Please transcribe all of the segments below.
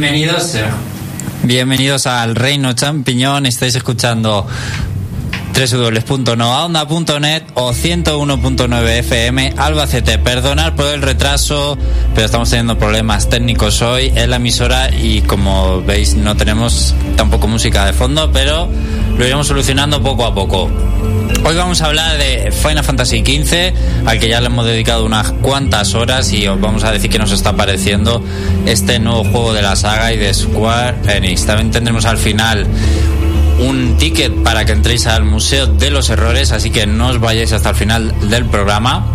Bien, bienvenidos. eh, Bienvenidos al Reino Champiñón. Estáis escuchando www.noaonda.net o 101.9 FM Albacete. Perdonad por el retraso, pero estamos teniendo problemas técnicos hoy en la emisora y como veis no tenemos tampoco música de fondo, pero lo iremos solucionando poco a poco. Hoy vamos a hablar de Final Fantasy XV, al que ya le hemos dedicado unas cuantas horas y os vamos a decir que nos está pareciendo este nuevo juego de la saga y de Square Enix. También tendremos al final un ticket para que entréis al Museo de los Errores, así que no os vayáis hasta el final del programa.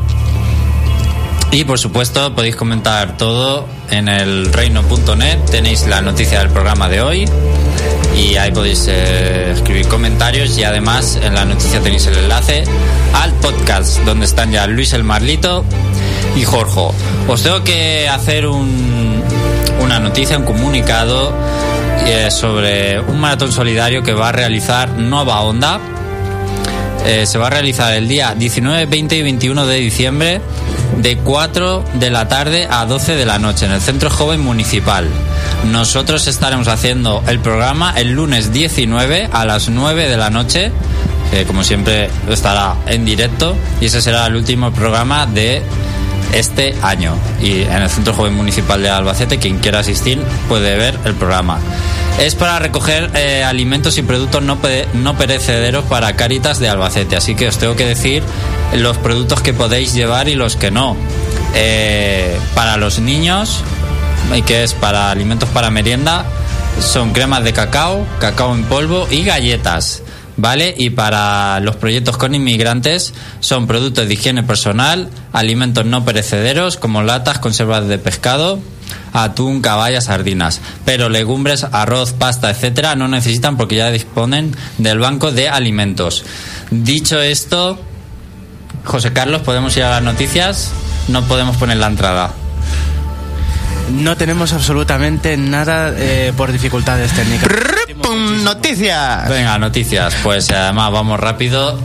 Y por supuesto podéis comentar todo en el reino.net, tenéis la noticia del programa de hoy y ahí podéis eh, escribir comentarios y además en la noticia tenéis el enlace al podcast donde están ya Luis el Marlito y Jorge. Os tengo que hacer un, una noticia, un comunicado eh, sobre un maratón solidario que va a realizar Nova Onda. Eh, se va a realizar el día 19, 20 y 21 de diciembre de 4 de la tarde a 12 de la noche en el Centro Joven Municipal. Nosotros estaremos haciendo el programa el lunes 19 a las 9 de la noche, que como siempre estará en directo, y ese será el último programa de este año. Y en el Centro Joven Municipal de Albacete, quien quiera asistir puede ver el programa. Es para recoger eh, alimentos y productos no, no perecederos para Caritas de Albacete. Así que os tengo que decir los productos que podéis llevar y los que no. Eh, para los niños, que es para alimentos para merienda, son cremas de cacao, cacao en polvo y galletas. ¿Vale? Y para los proyectos con inmigrantes son productos de higiene personal, alimentos no perecederos como latas, conservas de pescado, atún, caballa, sardinas. Pero legumbres, arroz, pasta, etcétera, no necesitan porque ya disponen del banco de alimentos. Dicho esto, José Carlos, ¿podemos ir a las noticias? No podemos poner la entrada. No tenemos absolutamente nada eh, por dificultades técnicas. ¡Pum! Noticias. Venga, noticias. Pues además vamos rápido.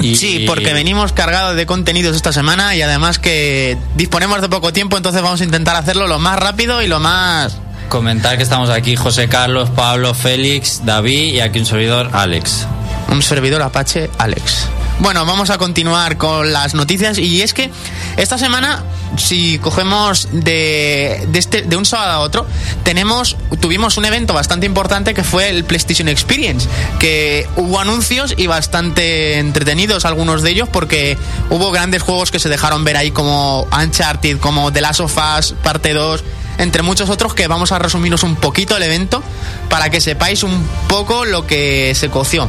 Y, Sí, porque venimos cargados de contenidos esta semana y además que disponemos de poco tiempo, entonces vamos a intentar hacerlo lo más rápido y lo más... Comentar que estamos aquí José Carlos, Pablo, Félix, David y aquí un servidor, Alex. Un servidor Apache, Alex. Bueno, vamos a continuar con las noticias y es que esta semana, si cogemos de, de, este, de un sábado a otro, tenemos, tuvimos un evento bastante importante que fue el PlayStation Experience, que hubo anuncios y bastante entretenidos algunos de ellos porque hubo grandes juegos que se dejaron ver ahí como Uncharted, como The Last of Us Parte 2, entre muchos otros que vamos a resumiros un poquito el evento para que sepáis un poco lo que se coció.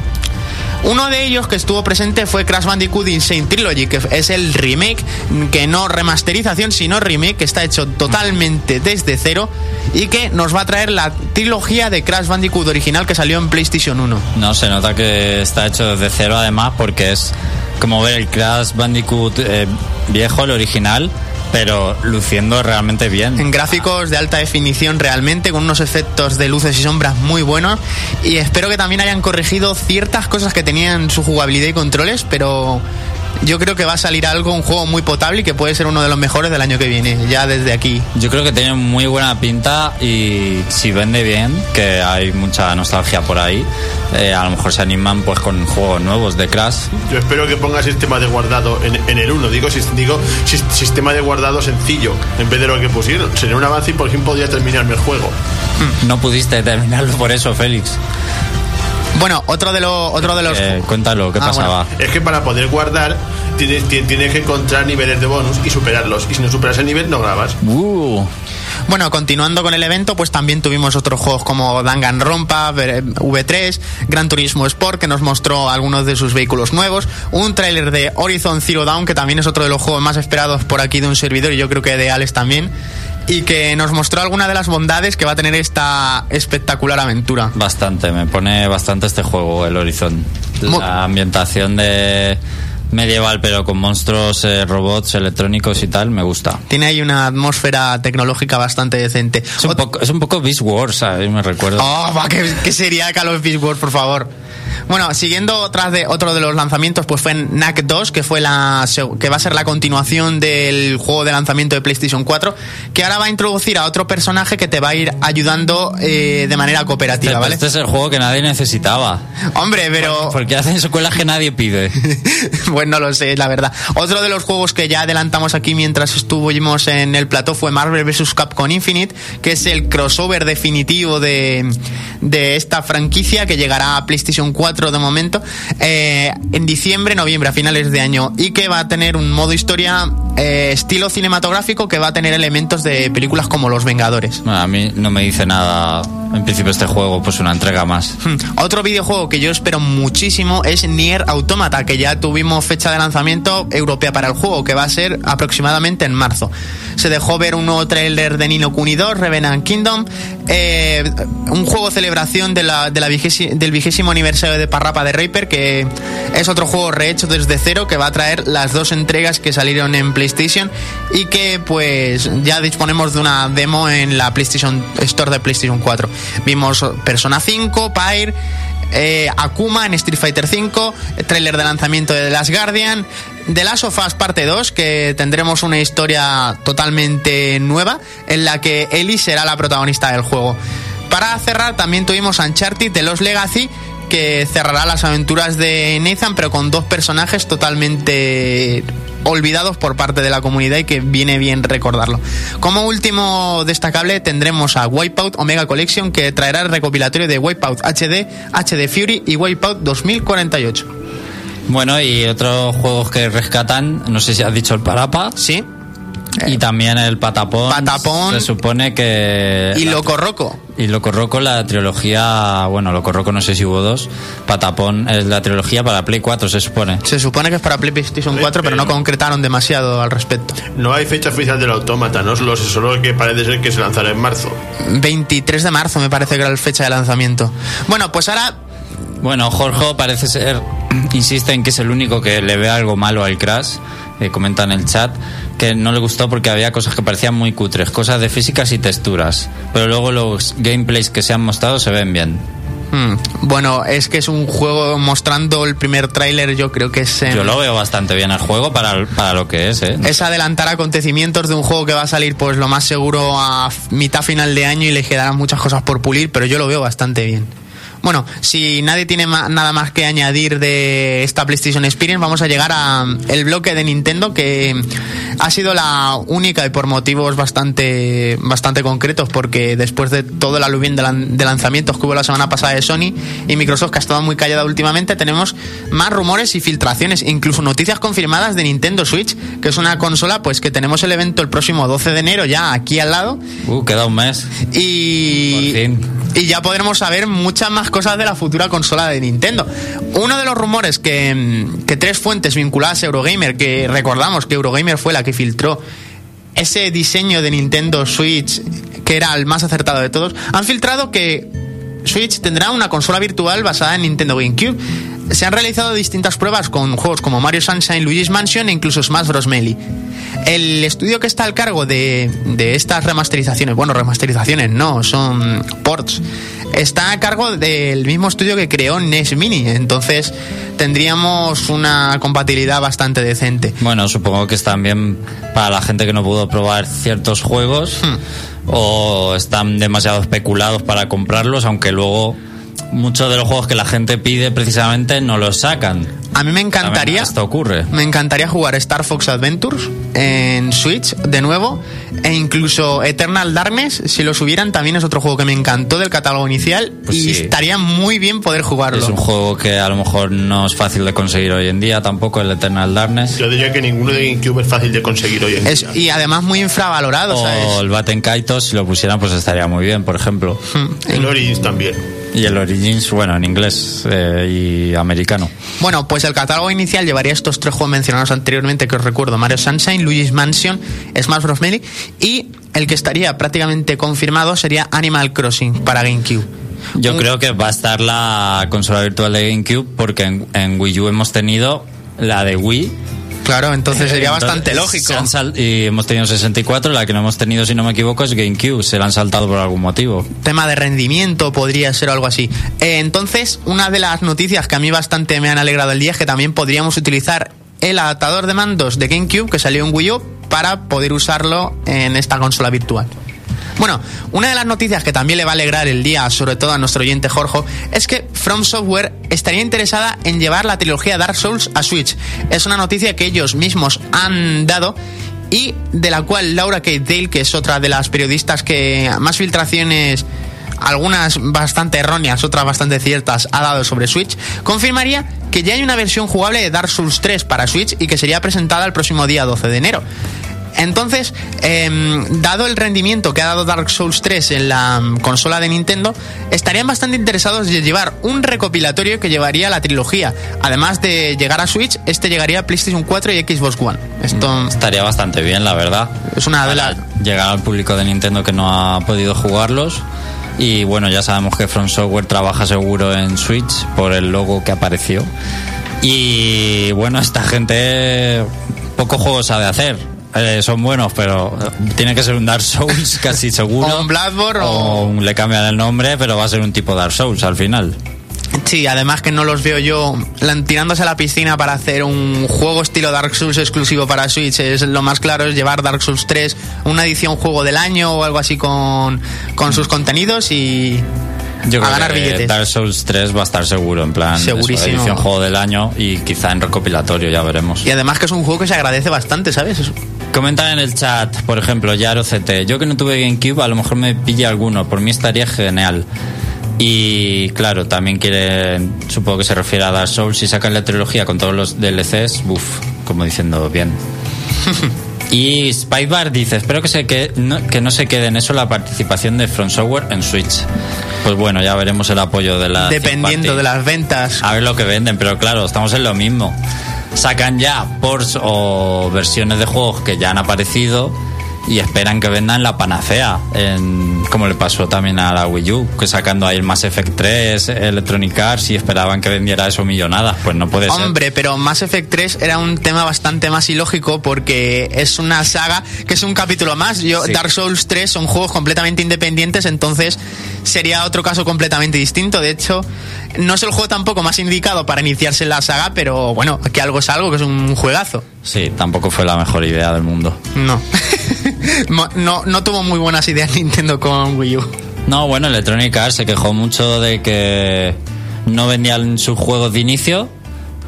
Uno de ellos que estuvo presente fue Crash Bandicoot Insane Trilogy, que es el remake, que no remasterización, sino remake, que está hecho totalmente desde cero y que nos va a traer la trilogía de Crash Bandicoot original que salió en PlayStation 1. No, se nota que está hecho desde cero además porque es como ver el Crash Bandicoot eh, viejo, el original, pero luciendo realmente bien. En gráficos de alta definición realmente, con unos efectos de luces y sombras muy buenos. Y espero que también hayan corregido ciertas cosas que tenían su jugabilidad y controles, pero yo creo que va a salir algo, un juego muy potable y que puede ser uno de los mejores del año que viene, ya desde aquí. Yo creo que tiene muy buena pinta y si vende bien, que hay mucha nostalgia por ahí, eh, a lo mejor se animan pues con juegos nuevos de Crash. Yo espero que ponga sistema de guardado en, en el 1. Digo, digo sis- sistema de guardado sencillo en vez de lo que pusieron. Sería un avance y por fin podría terminarme el juego. No pudiste terminarlo por eso, Félix. Bueno, otro de, los otro de los... Eh, cuéntalo, ¿qué Ah, pasaba? Es que para poder guardar tienes, ti- tienes que encontrar niveles de bonus y superarlos. Y si no superas el nivel, no grabas. Uh, Bueno, continuando con el evento, pues también tuvimos otros juegos como Danganronpa, V- V3, Gran Turismo Sport, que nos mostró algunos de sus vehículos nuevos, un tráiler de Horizon Zero Dawn, que también es otro de los juegos más esperados por aquí de un servidor y yo creo que de Alex también, y que nos mostró algunas de las bondades que va a tener esta espectacular aventura. bastante, me pone bastante este juego, el Horizon. La ambientación de medieval, pero con monstruos, eh, robots electrónicos y tal, me gusta. Tiene ahí una atmósfera tecnológica bastante decente. Es un poco, es un poco Beast Wars, ¿sabes? Me recuerdo. Oh, va, que, que sería Call of Beast Wars, por favor. Bueno, siguiendo otras de, otro de los lanzamientos, pues fue NAC 2, que fue la que va a ser la continuación del juego de lanzamiento de PlayStation 4, que ahora va a introducir a otro personaje que te va a ir ayudando eh, de manera cooperativa, Este, ¿vale? este es el juego que nadie necesitaba. Hombre, pero Porque hacen secuelas que nadie pide. pues no lo sé, la verdad. Otro de los juegos que ya adelantamos aquí mientras estuvimos en el plató fue Marvel vs. Capcom Infinite, que es el crossover definitivo de, de esta franquicia que llegará a PlayStation 4 de momento eh, en diciembre, noviembre, a finales de año, y que va a tener un modo historia eh, estilo cinematográfico que va a tener elementos de películas como Los Vengadores. Bueno, a mí no me dice nada, en principio, este juego, pues una entrega más. Hmm. Otro videojuego que yo espero muchísimo es Nier Automata, que ya tuvimos fecha de lanzamiento europea para el juego, que va a ser aproximadamente en marzo. Se dejó ver un nuevo tráiler de Nino Kuni 2, Revenant Kingdom, eh, un juego celebración de la, del vigésimo aniversario de Parrapa de Raper, que es otro juego rehecho desde cero, que va a traer las dos entregas que salieron en PlayStation y que pues ya disponemos de una demo en la PlayStation Store de PlayStation 4. Vimos Persona 5, Pyre, eh, Akuma en Street Fighter 5, tráiler de lanzamiento de The Last Guardian, The Last of Us parte 2, que tendremos una historia totalmente nueva en la que Ellie será la protagonista del juego. Para cerrar también tuvimos Uncharted de Los Legacy, que cerrará las aventuras de Nathan, pero con dos personajes totalmente olvidados por parte de la comunidad y que viene bien recordarlo. Como último destacable tendremos a Wipeout Omega Collection que traerá el recopilatorio de Wipeout HD, HD Fury y Wipeout 2048. Bueno, y otros juegos que rescatan, no sé si has dicho el Parapa. ¿Sí? Y también el Patapón. Patapón. Se supone que. Y Loco Roco. Y Loco Roco, la trilogía. Bueno, Loco Roco no sé si hubo dos. Patapón es la trilogía para Play 4, se supone. Se supone que es para PlayStation 4, pero no concretaron demasiado al respecto. No hay fecha oficial del autómata, no solo sé, solo que parece ser que se lanzará en marzo. 23 de marzo me parece que era la fecha de lanzamiento. Bueno, pues ahora Bueno, Jorge parece ser. Insiste en que es el único que le ve algo malo al Crash. eh, comenta en el chat que no le gustó porque había cosas que parecían muy cutres, cosas de físicas y texturas. Pero luego los gameplays que se han mostrado se ven bien. Hmm, Bueno, es que es un juego mostrando el primer tráiler, yo creo que es... Yo lo veo bastante bien el juego para, para lo que es, ¿eh? Es adelantar acontecimientos de un juego que va a salir, pues lo más seguro a mitad final de año y le quedarán muchas cosas por pulir, pero yo lo veo bastante bien. Bueno, si nadie tiene nada más que añadir de esta PlayStation Experience, vamos a llegar a mm, el bloque de Nintendo que ha sido la única y por motivos bastante bastante concretos, porque después de todo el aluvión de, lan- de lanzamientos que hubo la semana pasada de Sony y Microsoft, que ha estado muy callada últimamente, tenemos más rumores y filtraciones, incluso noticias confirmadas de Nintendo Switch, que es una consola pues que tenemos el evento el próximo 12 de enero ya aquí al lado Uh, queda un mes. y, Por fin. y ya podremos saber muchas más cosas de la futura consola de Nintendo. Uno de los rumores que, que tres fuentes vinculadas a Eurogamer, que recordamos que Eurogamer fue la que filtró ese diseño de Nintendo Switch, que era el más acertado de todos, han filtrado que Switch tendrá una consola virtual basada en Nintendo GameCube. Se han realizado distintas pruebas con juegos como Mario Sunshine, Luigi's Mansion e incluso Smash Bros. Melee. El estudio que está al cargo de, de estas remasterizaciones, bueno, remasterizaciones no, son ports, está a cargo del mismo estudio que creó NES Mini, entonces tendríamos una compatibilidad bastante decente. Bueno, supongo que están bien para la gente que no pudo probar ciertos juegos Hmm. o están demasiado especulados para comprarlos, aunque luego muchos de los juegos que la gente pide precisamente no los sacan. A mí me encantaría... Esto ocurre. Me encantaría jugar Star Fox Adventures en Switch de nuevo e incluso Eternal Darkness, si lo subieran también es otro juego que me encantó del catálogo inicial Pues y sí. estaría muy bien poder jugarlo. Es un juego que a lo mejor no es fácil de conseguir hoy en día, tampoco el Eternal Darkness. Yo diría que ninguno de GameCube es fácil de conseguir hoy en Es- día. y además muy infravalorado, O ¿sabes? el Batten Kaitos, si lo pusieran, pues estaría muy bien, por ejemplo. Hmm. El Origins también. Y el Origins, bueno, en inglés eh, y americano. Bueno, pues el catálogo inicial llevaría estos tres juegos mencionados anteriormente que os recuerdo, Mario Sunshine, Luigi's Mansion, Smash Bros. Melee y el que estaría prácticamente confirmado sería Animal Crossing para GameCube. Yo Un- creo que va a estar la consola virtual de GameCube porque en, en Wii U hemos tenido la de Wii Claro, entonces sería Entonces, bastante lógico. y hemos tenido 64, la que no hemos tenido, si no me equivoco, es GameCube. Se la han saltado por algún motivo. tema de rendimiento podría ser algo así. Eh, entonces, una de las noticias que a mí bastante me han alegrado el día es que también podríamos utilizar el adaptador de mandos de GameCube que salió en Wii U para poder usarlo en esta consola virtual. Bueno, una de las noticias que también le va a alegrar el día, sobre todo a nuestro oyente Jorge, es que From Software estaría interesada en llevar la trilogía Dark Souls a Switch. Es una noticia que ellos mismos han dado y de la cual Laura Kate Dale, que es otra de las periodistas que más filtraciones algunas bastante erróneas, otras bastante ciertas, ha dado sobre Switch, confirmaría que ya hay una versión jugable de Dark Souls 3 para Switch y que sería presentada el próximo día 12 de enero. Entonces, em, dado el rendimiento que ha dado Dark Souls 3 en la mm, consola de Nintendo, estarían bastante interesados en llevar un recopilatorio que llevaría la trilogía. Además de llegar a Switch, este llegaría a PlayStation 4 y Xbox One. Esto Estaría bastante bien, la verdad. es una de las... llegar al público de Nintendo que no ha podido jugarlos. Y bueno, ya sabemos que From Software trabaja seguro en Switch por el logo que apareció. Y bueno, esta gente poco juego sabe hacer. Eh, son buenos, pero tiene que ser un Dark Souls casi seguro. O un Bloodborne o- o un- le cambian el nombre, pero va a ser un tipo Dark Souls al final. Sí, además que no los veo yo tirándose a la piscina para hacer un juego estilo Dark Souls exclusivo para Switch. Es lo más claro es llevar Dark Souls 3, una edición juego del año o algo así con, con sus contenidos y Yo a creo ganar que billetes. Dark Souls 3 va a estar seguro, en plan, eso, Segurísimo. edición juego del año y quizá en recopilatorio, ya veremos. Y además que es un juego que se agradece bastante, ¿sabes? Es- Comentan en el chat, por ejemplo, Yaro CT. Yo que no tuve GameCube, a lo mejor me pilla alguno. Por mí estaría genial. Y claro, también quieren, supongo que se refiere a Dark Souls, si sacan la trilogía con todos los DLCs, buf, como diciendo bien. y Spybar dice, espero que, se que, no, que no se quede en eso la participación de From Software en Switch. Pues bueno, ya veremos el apoyo de la... dependiendo de las ventas. A ver lo que venden, pero claro, estamos en lo mismo. Sacan ya ports o versiones de juegos que ya han aparecido y esperan que vendan la panacea, en, como le pasó también a la Wii U, que sacando ahí el Mass Effect 3, Electronic Arts y esperaban que vendiera eso millonadas. Pues no puede ser. Hombre, pero Mass Effect 3 era un tema bastante más ilógico porque es una saga que es un capítulo más. Yo, Sí. Dark Souls 3 son juegos completamente independientes, entonces sería otro caso completamente distinto. De hecho, no es el juego tampoco más indicado para iniciarse en la saga, pero bueno, que algo es algo, que es un juegazo. Sí, tampoco fue la mejor idea del mundo. No. No, no tuvo muy buenas ideas Nintendo con Wii U. No, bueno, Electronic Arts se quejó mucho de que no vendían sus juegos de inicio.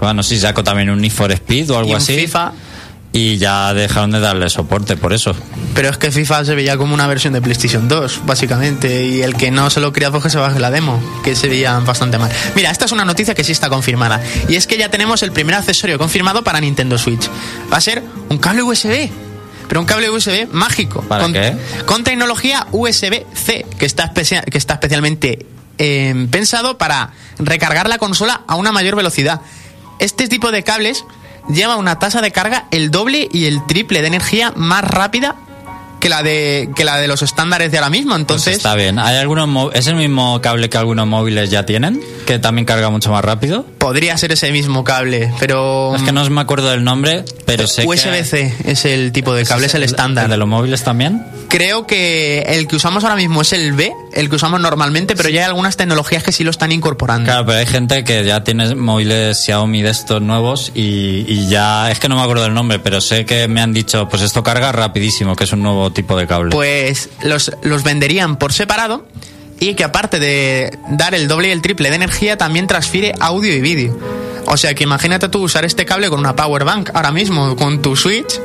Bueno, sí, sacó también un Need for Speed o algo Y así. FIFA. Y ya dejaron de darle soporte por eso. Pero es que FIFA se veía como una versión de PlayStation 2, básicamente. Y el que no se lo crea, pues que se baje la demo, que se veía bastante mal. Mira, esta es una noticia que sí está confirmada. Y es que ya tenemos el primer accesorio confirmado para Nintendo Switch. Va a ser un cable USB. Pero un cable USB mágico. ¿Para con, qué? Con tecnología USB-C, que está, especia- que está especialmente eh, pensado para recargar la consola a una mayor velocidad. Este tipo de cables lleva una tasa de carga el doble y el triple de energía más rápida que la de que la de los estándares de ahora mismo. Pues Entonces, está bien. ¿Hay algunos ¿Es el mismo cable que algunos móviles ya tienen? Que también carga mucho más rápido. podría ser ese mismo cable, pero Es que no me acuerdo del nombre, pero sé que... USB-C es el tipo de cable, es el estándar. ¿De los móviles también? Creo que el que usamos ahora mismo es el B, el que usamos normalmente, pero ya hay algunas tecnologías que sí lo están incorporando. Claro, pero hay gente que ya tiene móviles Xiaomi de estos nuevos y, y ya... Es que no me acuerdo del nombre, pero sé que me han dicho, pues esto carga rapidísimo, que es un nuevo tipo de cable. Pues los, los venderían por separado y que aparte de dar el doble y el triple de energía, también transfiere audio y vídeo. O sea que imagínate tú usar este cable con una power bank ahora mismo, con tu Switch.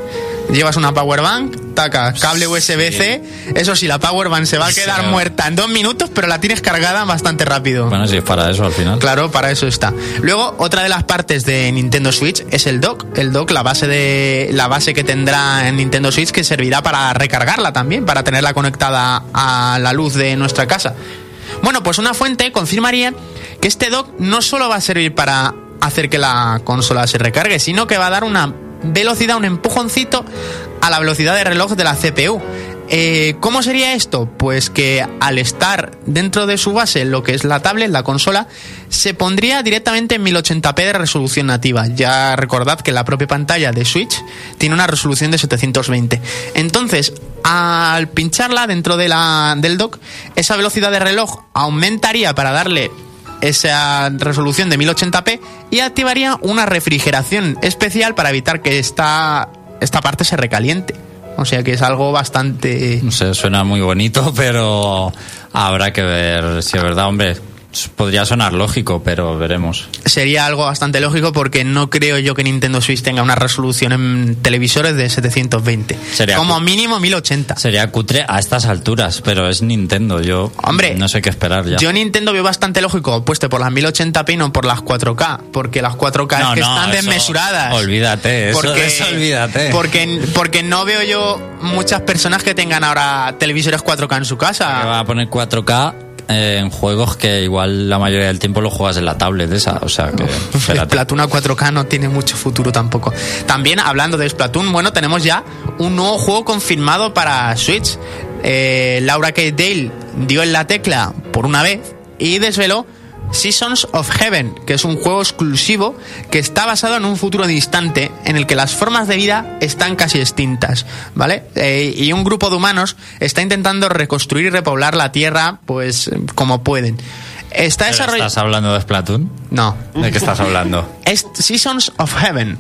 Llevas una power bank, taca, cable USB-C. Eso sí, la power bank se va a Sí. quedar muerta en dos minutos, pero la tienes cargada bastante rápido. Bueno, es para eso al final. Claro, para eso está. Luego, otra de las partes de Nintendo Switch es el dock. El dock, la base de la base que tendrá en Nintendo Switch que servirá para recargarla también, para tenerla conectada a la luz de nuestra casa. Bueno, pues una fuente confirmaría que este dock no solo va a servir para hacer que la consola se recargue, sino que va a dar una velocidad, un empujoncito a la velocidad de reloj de la CPU. Eh, ¿Cómo sería esto? Pues que al estar dentro de su base lo que es la tablet, la consola, se pondría directamente en 1080p de resolución nativa. Ya recordad que la propia pantalla de Switch tiene una resolución de 720. Entonces, al pincharla dentro del dock, esa velocidad de reloj aumentaría para darle esa resolución de 1080p y activaría una refrigeración especial para evitar que esta, esta parte se recaliente. O sea que es algo bastante... No sé, suena muy bonito, pero habrá que ver si es verdad, hombre. Podría sonar lógico, pero veremos. Sería algo bastante lógico porque no creo yo que Nintendo Switch tenga una resolución en televisores de 720. Sería Como mínimo 1080. Sería cutre a estas alturas, pero es Nintendo. Yo Hombre, no sé qué esperar ya. Yo Nintendo veo bastante lógico puesto por las 1080p y no por las 4K, porque las 4K es que no, están desmesuradas. olvídate, eso de eso olvídate. Porque, porque no veo yo muchas personas que tengan ahora televisores 4K en su Que casa. va a poner 4K eh, en juegos que igual la mayoría del tiempo lo juegas en la tablet esa. O sea que. Splatoon a 4K no tiene mucho futuro tampoco. También hablando de Splatoon, bueno, tenemos ya un nuevo juego confirmado para Switch. Eh, Laura K. Dale dio en la tecla por una vez y desveló Seasons of Heaven, que es un juego exclusivo que está basado en un futuro distante en el que las formas de vida están casi extintas, ¿vale? Eh, y un grupo de humanos está intentando reconstruir y repoblar la Tierra, pues como pueden. Está ¿Pero desarrollado... ¿Estás hablando de Splatoon? No, ¿De qué estás hablando? es Seasons of Heaven.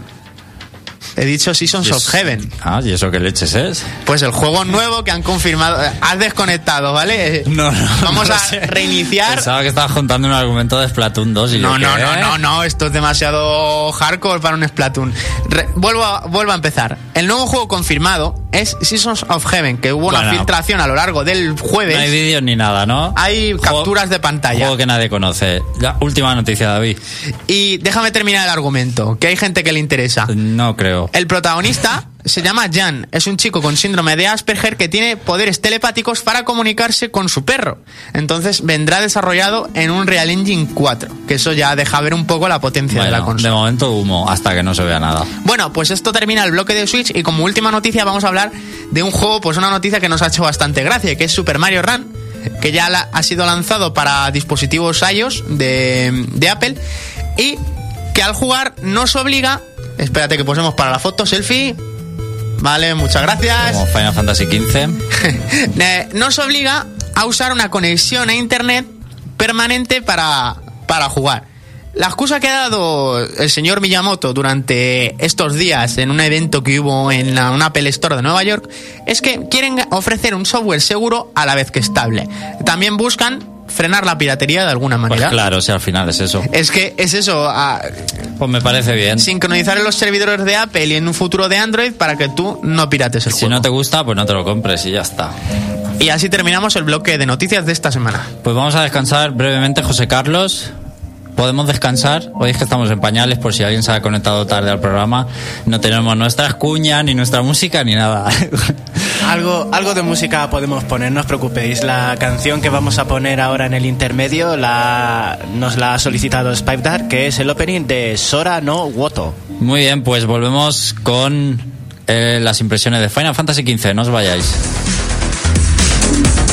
He dicho Seasons of Heaven. Ah, ¿y eso qué leches es? Pues el juego nuevo que han confirmado. eh, Has desconectado, ¿vale? Eh, No, no. Vamos no a sé. reiniciar. Pensaba que estabas contando un argumento de Splatoon 2 y No, yo, no, ¿qué? no, no, no, esto es demasiado hardcore para un Splatoon. Re- vuelvo, a, vuelvo a empezar. El nuevo juego confirmado es Seasons of Heaven, que hubo una Bueno. filtración a lo largo del jueves. No hay vídeos ni nada, ¿no? Hay Juego- capturas de pantalla. Juego que nadie conoce. La última noticia, David. Y déjame terminar el argumento, que hay gente que le interesa. No creo. El protagonista se llama Jan, es un chico con síndrome de Asperger que tiene poderes telepáticos para comunicarse con su perro. Entonces vendrá desarrollado en un Real Engine 4, que eso ya deja ver un poco la potencia de la Bueno, de consola. momento humo, hasta que no se vea nada. Bueno, pues esto termina el bloque de Switch y como última noticia vamos a hablar de un juego, pues una noticia que nos ha hecho bastante gracia, que es Super Mario Run, que ya la- ha sido lanzado para dispositivos iOS de, de Apple y que al jugar nos obliga, espérate que posemos para la foto selfie, vale, muchas gracias, Como Final Fantasy XV. Eh, nos obliga a usar una conexión a internet permanente para, para jugar. La excusa que ha dado el señor Miyamoto durante estos días en un evento que hubo en la- una Apple Store de Nueva York es que quieren ofrecer un software seguro a la vez que estable. También buscan frenar la piratería de alguna Pues manera. claro, si al final es eso. Es que es eso, Pues me parece bien. sincronizar en los servidores de Apple y en un futuro de Android para que tú no pirates el Si juego. no te gusta, pues no te lo compres y ya está. Y así terminamos el bloque de noticias de esta semana. Pues vamos a descansar brevemente, José Carlos. ¿Podemos descansar? Hoy es que estamos en pañales, por si alguien se ha conectado tarde al programa. No tenemos nuestras cuñas, ni nuestra música, ni nada. Algo, algo de música podemos poner, no os preocupéis. La canción que vamos a poner ahora en el intermedio la, nos la ha solicitado Spipe Dark, que es el opening de Sora no Woto. Muy bien, pues volvemos con eh, las impresiones de Final Fantasy XV. No os vayáis.「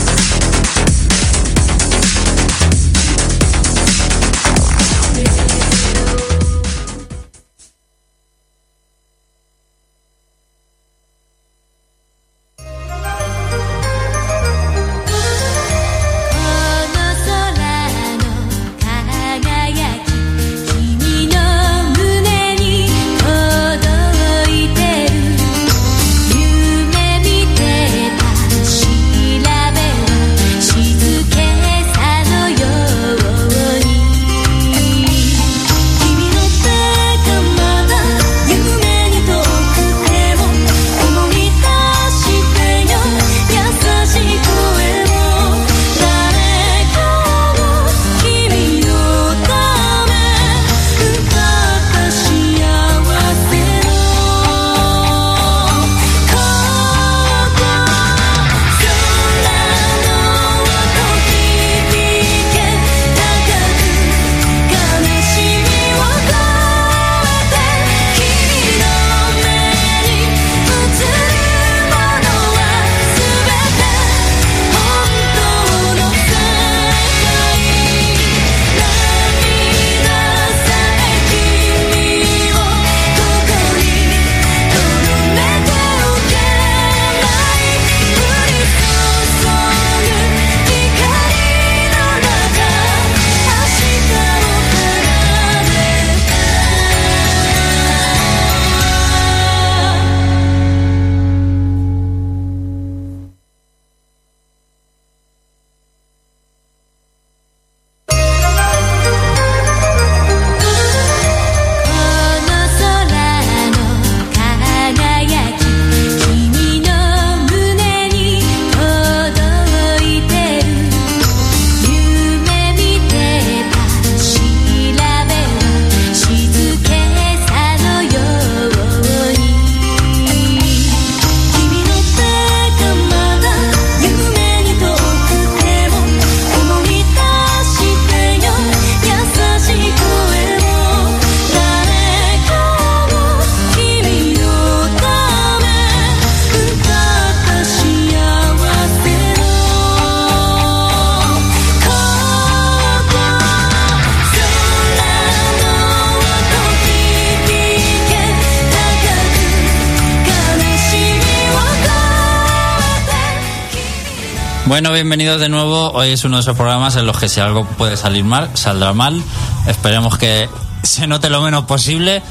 bienvenidos de nuevo. Hoy es uno de esos programas en los que si algo puede salir mal, saldrá mal. Esperemos que se note lo menos posible.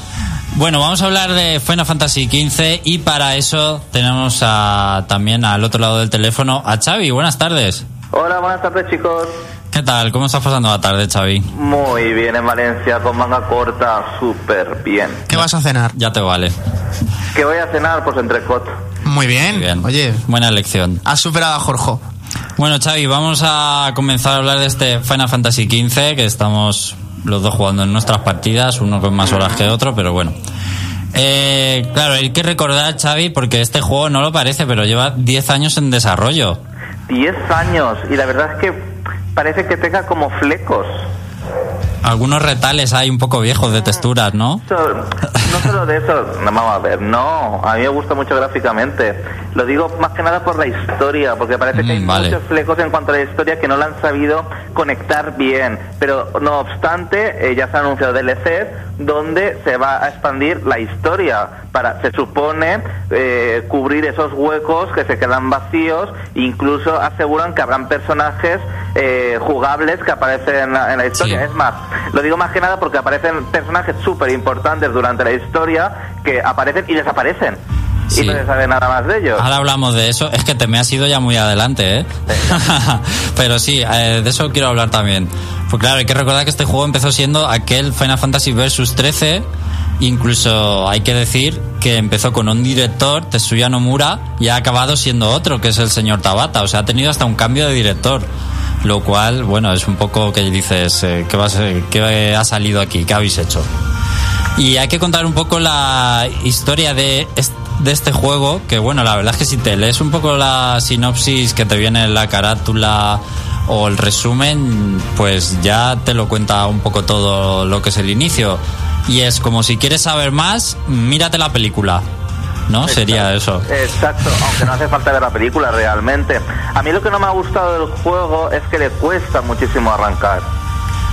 Bueno, vamos a hablar de Final Fantasy XV y para eso tenemos a, también al otro lado del teléfono a Xavi. Buenas tardes. Hola, buenas tardes chicos. ¿Qué tal? ¿Cómo estás pasando la tarde, Xavi? Muy bien en Valencia, con manga corta, súper bien. ¿Qué vas a cenar? Ya te vale. ¿Qué voy a cenar? Pues entrecot. Muy bien. Muy bien. Oye, Buena elección. has superado a Jorge. Bueno, Xavi, vamos a comenzar a hablar de este Final Fantasy XV que estamos los dos jugando en nuestras partidas, uno con más horas que otro, pero bueno. Eh, claro, hay que recordar, Xavi, porque este juego no lo parece, pero lleva 10 años en desarrollo. 10 años y la verdad es que parece que tenga como flecos. Algunos retales hay un poco viejos de texturas, ¿no? No solo de eso, no, vamos a ver, no, a mí me gusta mucho gráficamente. Lo digo más que nada por la historia, porque parece que hay Mm, vale. muchos flecos en cuanto a la historia que no la han sabido conectar bien. Pero no obstante, eh, ya se han anunciado DLCs donde se va a expandir la historia para, se supone, eh, cubrir esos huecos que se quedan vacíos. Incluso aseguran que habrán personajes eh, jugables que aparecen en la, en la historia. Sí. Es más, lo digo más que nada porque aparecen personajes súper importantes durante la historia que aparecen y desaparecen. Sí. Y no se sabe nada más de ellos. Ahora hablamos de eso. Es que te me has ido ya muy adelante, ¿eh? Pero sí, eh, de eso quiero hablar también. Pues claro, hay que recordar que este juego empezó siendo aquel Final Fantasy Versus 13. Incluso hay que decir que empezó con un director, Tetsuya Nomura, y ha acabado siendo otro, que es el señor Tabata. O sea, ha tenido hasta un cambio de director. Lo cual, bueno, es un poco que dices, eh, ¿qué, va a ser- ¿qué ha salido aquí? ¿Qué habéis hecho? Y hay que contar un poco la historia de, est- de este juego, que bueno, la verdad es que si te lees un poco la sinopsis que te viene en la carátula o el resumen, pues ya te lo cuenta un poco todo lo que es el inicio. Y es como si quieres saber más, mírate la película. ¿No? Sería eso. Exacto, aunque no hace falta ver la película realmente. A mí lo que no me ha gustado del juego es que le cuesta muchísimo arrancar.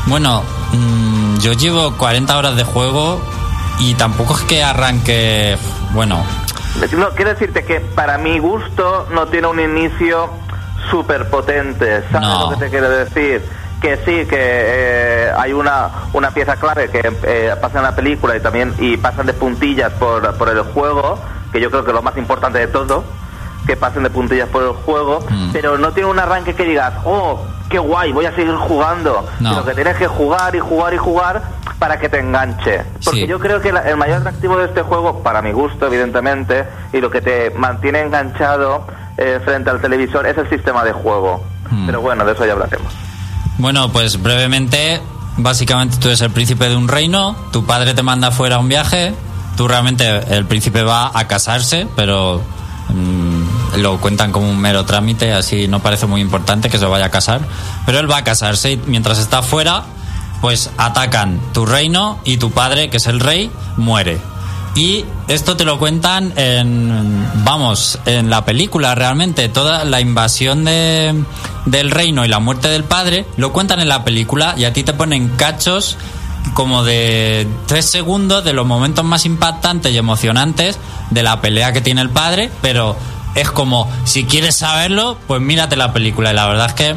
Bueno, mm, yo llevo 40 horas de juego y tampoco es que arranque, bueno, No, quiero decirte que para mi gusto no tiene un inicio súper potente, ¿sabes No. lo que te quiero decir? Que sí, que eh, hay una, una pieza clave que eh, pasa en la película y también y pasan de puntillas por, por el juego, que yo creo que es lo más importante de todo, que pasen de puntillas por el juego, Mm. pero no tiene un arranque que digas, oh, qué guay, voy a seguir jugando. No. Sino que tienes que jugar y jugar y jugar para que te enganche. Porque Sí. yo creo que la- el mayor atractivo de este juego, para mi gusto, evidentemente, y lo que te mantiene enganchado eh, frente al televisor es el sistema de juego. Mm. Pero bueno, de eso ya hablaremos. Bueno, pues brevemente, básicamente tú eres el príncipe de un reino, tu padre te manda fuera a un viaje, tú realmente el príncipe va a casarse, pero mm, lo cuentan como un mero trámite, así no parece muy importante que se vaya a casar, pero él va a casarse y mientras está fuera, pues atacan tu reino y tu padre, que es el rey, muere. Y esto te lo cuentan en, vamos, en la película realmente. Toda la invasión de, del reino y la muerte del padre lo cuentan en la película y a ti te ponen cachos como de tres segundos de los momentos más impactantes y emocionantes de la pelea que tiene el padre, pero es como, si quieres saberlo, pues mírate la película. Y la verdad es que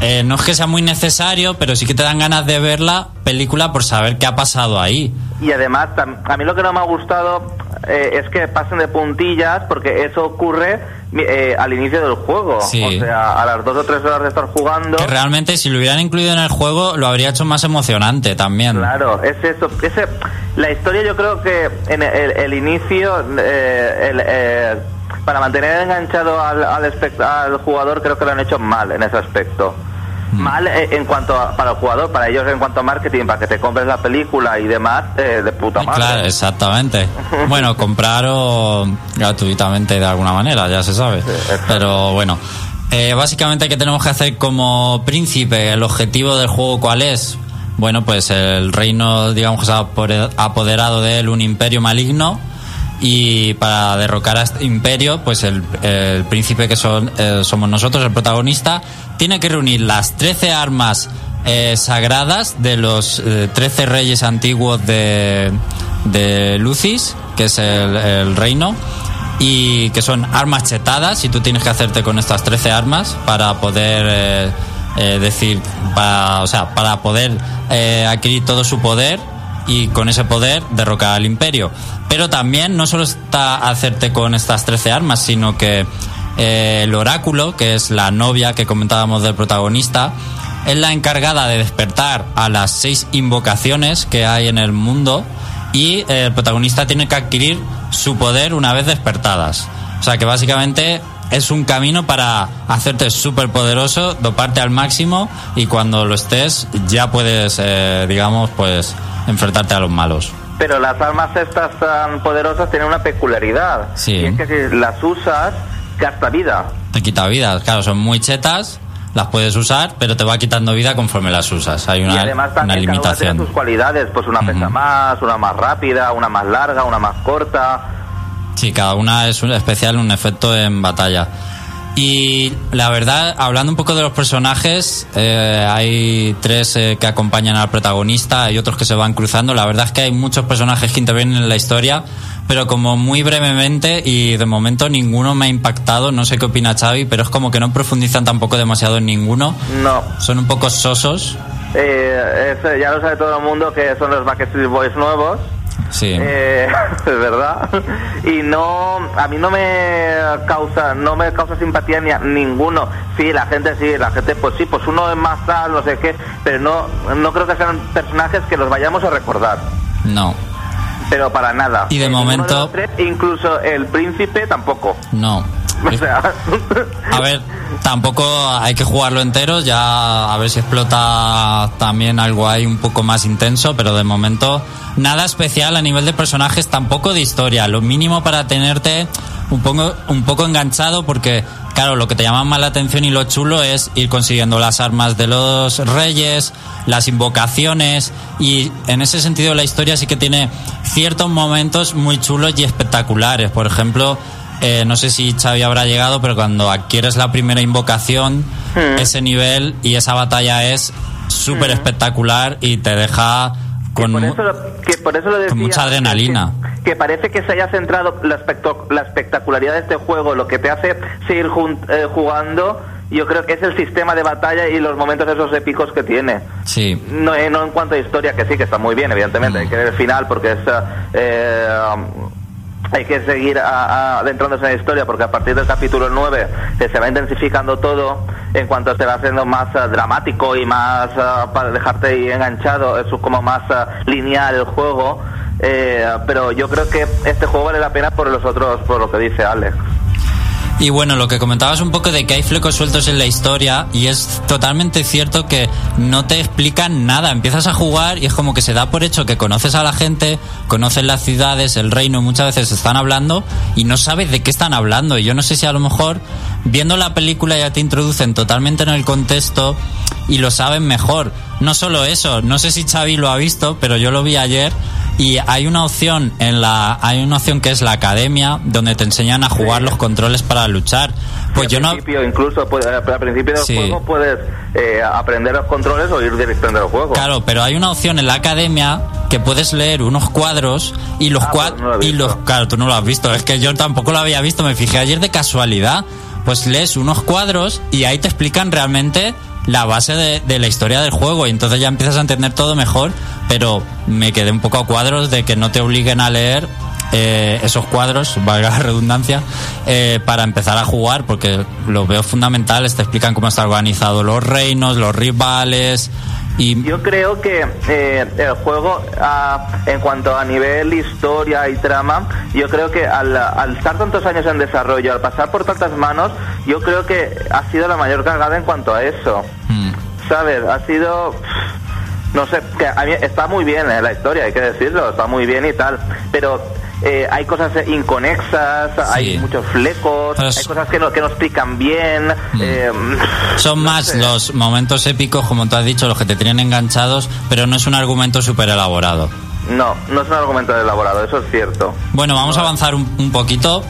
eh, no es que sea muy necesario, pero sí que te dan ganas de ver la película por saber qué ha pasado ahí. Y además, a mí lo que no me ha gustado eh, es que pasen de puntillas, porque eso ocurre eh, al inicio del juego. Sí. O sea, a las dos o tres horas de estar jugando. Que realmente si lo hubieran incluido en el juego lo habría hecho más emocionante también. Claro, es eso. Ese, la historia yo creo que en el, el inicio, eh, el, eh, para mantener enganchado al, al, al jugador, creo que lo han hecho mal en ese aspecto. Mal eh, en cuanto a, para el jugador, para ellos en cuanto a marketing, para que te compres la película y demás, eh, de puta madre. Claro, exactamente. Bueno, comprar o gratuitamente de alguna manera, ya se sabe. Pero bueno, eh, básicamente, ¿qué tenemos que hacer como príncipe? ¿El objetivo del juego cuál es? Bueno, pues el reino, digamos que se ha apoderado de él un imperio maligno y para derrocar a este imperio, pues el, príncipe que son, eh, somos nosotros, el protagonista, tiene que reunir las 13 armas eh, sagradas de los eh, 13 reyes antiguos de, de Lucis, que es el, el reino, y que son armas chetadas y tú tienes que hacerte con estas 13 armas para poder eh, eh, decir, para, o sea, para poder eh, adquirir todo su poder y con ese poder derrocar al imperio. Pero también no solo está hacerte con estas 13 armas, sino que eh, el oráculo, que es la novia que comentábamos del protagonista, es la encargada de despertar a las seis invocaciones que hay en el mundo y eh, el protagonista tiene que adquirir su poder una vez despertadas. O sea que básicamente es un camino para hacerte súper poderoso, doparte al máximo y cuando lo estés ya puedes, eh, digamos, pues enfrentarte a los malos. Pero las armas estas tan poderosas tienen una peculiaridad. Sí. Y es que si las usas, gasta vida. Te quita vida, claro, son muy chetas, las puedes usar, pero te va quitando vida conforme las usas. Hay y una, además una también cada una tiene limitación. sus cualidades. Pues una pesa más, una más rápida, una más larga, una más corta. Sí, cada una es un especial, un efecto en batalla. Y la verdad, hablando un poco de los personajes, eh, hay tres eh, que acompañan al protagonista y otros que se van cruzando. La verdad es que hay muchos personajes que intervienen en la historia, pero como muy brevemente y de momento ninguno me ha impactado. No sé qué opina Xavi, pero es como que no profundizan tampoco demasiado en ninguno. No. Son un poco sosos. Eh, es- ya lo sabe todo el mundo que son los Backstreet Boys nuevos. Sí. Eh, es verdad. Y no, a mí no me causa, no me causa simpatía ni a ninguno. Sí, la gente sí, la gente pues sí, pues uno es más tal, no sé qué, pero no, no creo que sean personajes que los vayamos a recordar. No, Pero para nada. Y de momento- tres, incluso el príncipe tampoco. no. A ver, tampoco hay que jugarlo entero, ya a ver si explota también algo ahí un poco más intenso, pero de momento nada especial a nivel de personajes, tampoco de historia, lo mínimo para tenerte un poco, un poco enganchado porque, claro, lo que te llama más la atención y lo chulo es ir consiguiendo las armas de los reyes, las invocaciones y en ese sentido la historia sí que tiene ciertos momentos muy chulos y espectaculares, por ejemplo... Eh, no sé si Xavi habrá llegado, pero cuando adquieres la primera invocación, ese nivel y esa batalla es súper espectacular y te deja con... por mu- eso, lo- que por eso lo decía, mucha adrenalina. Que, que parece que se haya centrado la, la espectacularidad de este juego, lo que te hace seguir eh, jugando, yo creo que es el sistema de batalla y los momentos esos épicos que tiene. Sí, No, eh, no en cuanto a historia, que sí, que está muy bien, evidentemente. Mm. Hay que ver el final porque es. Hay que seguir a- adentrándose en la historia porque a partir del capítulo 9 eh, se va intensificando todo en cuanto se va haciendo más eh, dramático y más eh, para dejarte ahí enganchado, es como más eh, lineal el juego. eh, pero yo creo que este juego vale la pena por los otros, por lo que dice Alex. Y bueno, lo que comentabas un poco de que hay flecos sueltos en la historia y es totalmente cierto que no te explican nada. Empiezas a jugar y es como que se da por hecho que conoces a la gente, conoces las ciudades, el reino, muchas veces están hablando y no sabes de qué están hablando. Y yo no sé si a lo mejor viendo la película ya te introducen totalmente en el contexto y lo saben mejor. No solo eso, no sé si Xavi lo ha visto, pero yo lo vi ayer y hay una opción en la hay una opción que es la academia donde te enseñan a jugar los controles para luchar. Pues yo al no principio, incluso pues, al principio del Sí. juego puedes eh, aprender los controles o ir directamente al juego. Claro, pero hay una opción en la academia que puedes leer unos cuadros y los Ah, cuadros pues no lo y los claro, tú no lo has visto, es que yo tampoco lo había visto, me fijé ayer de casualidad. Pues lees unos cuadros y ahí te explican realmente la base de, de la historia del juego y entonces ya empiezas a entender todo mejor, pero me quedé un poco a cuadros de que no te obliguen a leer eh, esos cuadros, valga la redundancia, eh, para empezar a jugar, porque lo veo fundamental, te explican cómo está organizado los reinos, los rivales y Yo creo que eh, el juego, ah, en cuanto a nivel historia y trama, yo creo que al, al estar tantos años en desarrollo, al pasar por tantas manos, yo creo que ha sido la mayor cagada en cuanto a eso. Mm. ¿Sabes? Ha sido. No sé, que a mí está muy bien eh, la historia, hay que decirlo, está muy bien y tal, pero eh, hay cosas inconexas, hay muchos flecos, Pero es- hay cosas que no, que no explican bien. eh, Son no más sé. los momentos épicos, como tú has dicho, los que te tienen enganchados, pero no es un argumento súper elaborado. No, no es un argumento elaborado, eso es cierto. Bueno, vamos a avanzar un, un poquito,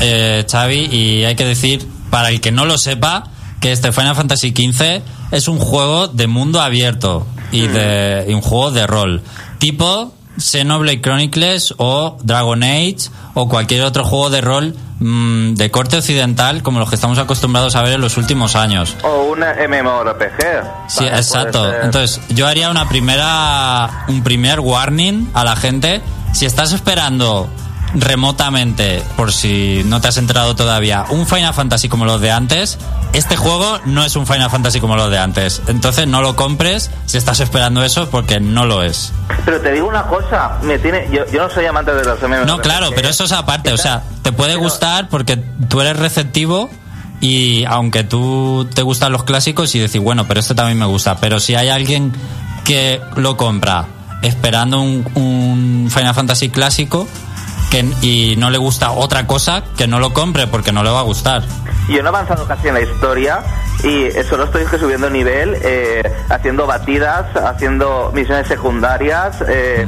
eh, Xavi, y hay que decir, para el que no lo sepa, que este Final Fantasy XV es un juego de mundo abierto y, de, y un juego de rol. Tipo Xenoblade Chronicles o Dragon Age o cualquier otro juego de rol mm, de corte occidental como los que estamos acostumbrados a ver en los últimos años. O un MMORPG. Sí, exacto. Entonces, yo haría una primera un primer warning a la gente. Si estás esperando remotamente, por si no te has enterado todavía, un Final Fantasy como los de antes, este juego no es un Final Fantasy como los de antes. Entonces, no lo compres si estás esperando eso porque no lo es. Pero te digo una cosa, me tiene, yo, yo no soy amante de los MMORPG. No, claro, pero eso es aparte. O sea, te puede Pero- gustar porque tú eres receptivo y aunque tú te gustan los clásicos y decir, bueno, pero este también me gusta. Pero si hay alguien que lo compra esperando un, un Final Fantasy clásico que, y no le gusta otra cosa, que no lo compre porque no le va a gustar. Yo no he avanzado casi en la historia y eh, solo estoy que subiendo nivel, eh, haciendo batidas, haciendo misiones secundarias, eh,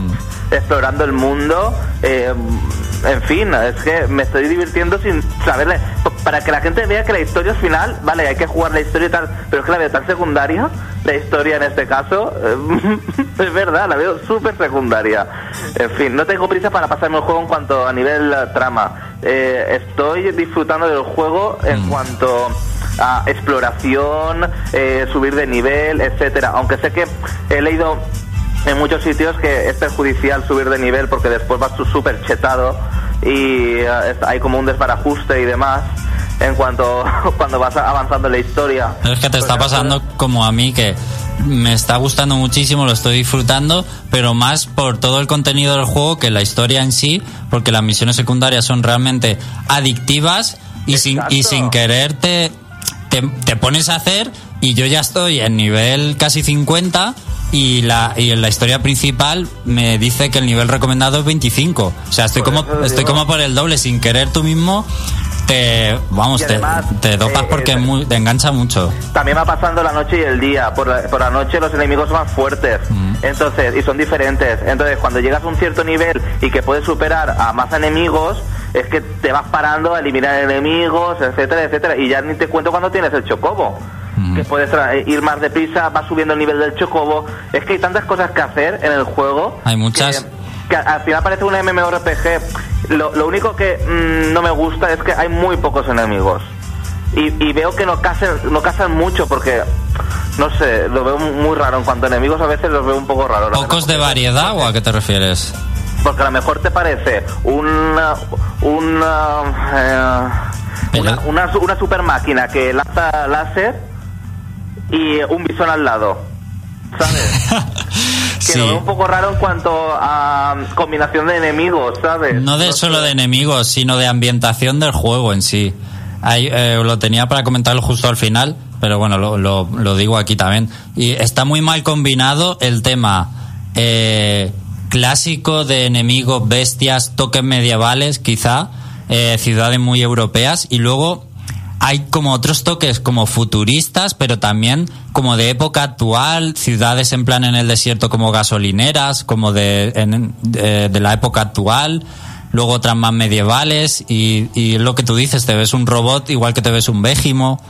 explorando el mundo. eh, en fin, es que me estoy divirtiendo sin saberle. Para que la gente vea que la historia al final, vale, hay que jugar la historia y tal, pero es que la veo tan secundaria, la historia en este caso, eh, es verdad, la veo súper secundaria. En fin, no tengo prisa para pasarme el juego en cuanto a nivel eh, trama. Eh, estoy disfrutando del juego en cuanto a exploración, eh, subir de nivel, etcétera. Aunque sé que he leído en muchos sitios que es perjudicial subir de nivel porque después vas tú súper chetado y eh, hay como un desbarajuste y demás en cuanto cuando vas avanzando en la historia. Pero es que te está Porque pasando como a mí que me está gustando muchísimo, lo estoy disfrutando, pero más por todo el contenido del juego que la historia en sí, porque las misiones secundarias son realmente adictivas y sin, y sin querer te, te, te pones a hacer y yo ya estoy en nivel casi 50 y la y en la historia principal me dice que el nivel recomendado es 25. O sea, estoy Por como estoy digo. como por el doble sin querer tú mismo te vamos te, te dopas eh, porque eh, muy- te engancha mucho. También va pasando la noche y el día. Por la, por la noche los enemigos son más fuertes. Entonces, y son diferentes. Entonces, cuando llegas a un cierto nivel y que puedes superar a más enemigos, es que te vas parando a eliminar enemigos, etcétera, etcétera. Y ya ni te cuento cuando tienes el chocobo. Que puedes tra- ir más deprisa, vas subiendo el nivel del chocobo. Es que hay tantas cosas que hacer en el juego. Hay muchas. que- que al final parece un MMORPG. Lo, lo único que mm, no me gusta es que hay muy pocos enemigos. Y, y veo que no casan, no casan mucho porque, no sé, lo veo muy raro. En cuanto a enemigos, a veces los veo un poco raros. ¿Pocos de variedad o a qué te refieres? Porque a lo mejor te parece una. una. eh, una, una, una super máquina que lanza láser y un bisón al lado. ¿Sabes? Que Sí. lo veo un poco raro en cuanto a combinación de enemigos, ¿sabes? No de solo de enemigos, sino de ambientación del juego en sí. Ahí, eh, lo tenía para comentarlo justo al final, pero bueno, lo, lo- lo digo aquí también. Y está muy mal combinado el tema eh, clásico de enemigos, bestias, toques medievales, quizá, eh, ciudades muy europeas, y luego hay como otros toques como futuristas, pero también como de época actual, ciudades en plan en el desierto como gasolineras, como de, de, la época actual, luego otras más medievales y, y lo que tú dices, te ves un robot igual que te ves un végimo.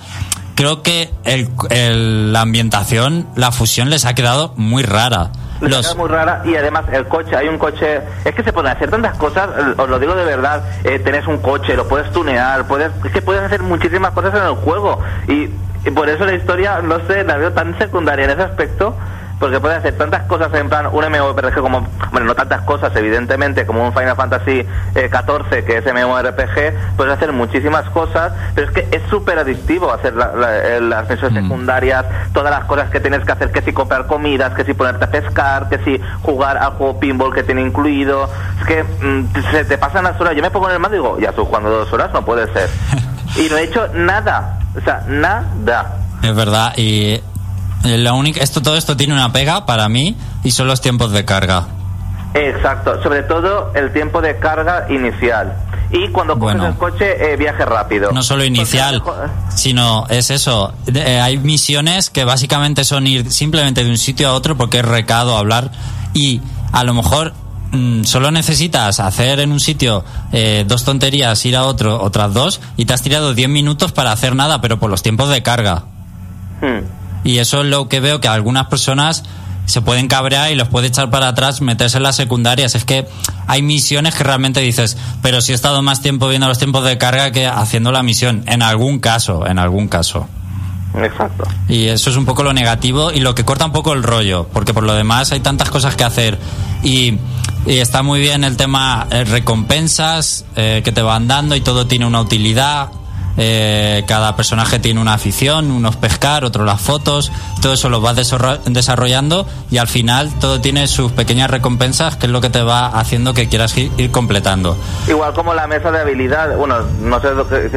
Creo que el- la ambientación, la fusión les ha quedado muy rara. Los, es muy rara y además el coche, hay un coche, es que se pueden hacer tantas cosas, eh, os lo digo de verdad, eh, tenés un coche, lo puedes tunear, puedes, es que puedes hacer muchísimas cosas en el juego. Y, y por eso la historia, no sé, la veo tan secundaria en ese aspecto, porque puedes hacer tantas cosas en plan un MMORPG como, bueno, no tantas cosas evidentemente como un Final Fantasy eh, 14 que es MMORPG, puedes hacer muchísimas cosas, pero es que es súper adictivo hacer la- la- eh, las misiones secundarias, todas las cosas que tienes que hacer, que si comprar comidas, que si ponerte a pescar, que si jugar al juego pinball que tiene incluido, es que mm, se te pasan las horas, yo me pongo en el mando y digo, ya estoy jugando dos horas, no puede ser. y no he hecho nada, o sea, nada. es verdad, y la única, esto, todo esto tiene una pega para mí y son los tiempos de carga. Exacto, sobre todo el tiempo de carga inicial. Y cuando coges Bueno. el coche, eh, viaje rápido. No solo inicial, sino es eso. Eh, hay misiones que básicamente son ir simplemente de un sitio a otro porque es recado hablar y a lo mejor mm, solo necesitas hacer en un sitio eh, dos tonterías, ir a otro otras dos y te has tirado 10 minutos para hacer nada, pero por los tiempos de carga. Hmm. Y eso es lo que veo que algunas personas se pueden cabrear y los puede echar para atrás, meterse en las secundarias. Es que hay misiones que realmente dices, pero si he estado más tiempo viendo los tiempos de carga que haciendo la misión. En algún caso, en algún caso. Exacto. Y eso es un poco lo negativo y lo que corta un poco el rollo, porque por lo demás hay tantas cosas que hacer. Y, y está muy bien el tema eh, recompensas eh, que te van dando y todo tiene una utilidad. Eh, cada personaje tiene una afición, unos pescar, otros las fotos, todo eso lo vas desarro- desarrollando y al final todo tiene sus pequeñas recompensas que es lo que te va haciendo que quieras ir, completando. Igual como la mesa de habilidad, bueno, no sé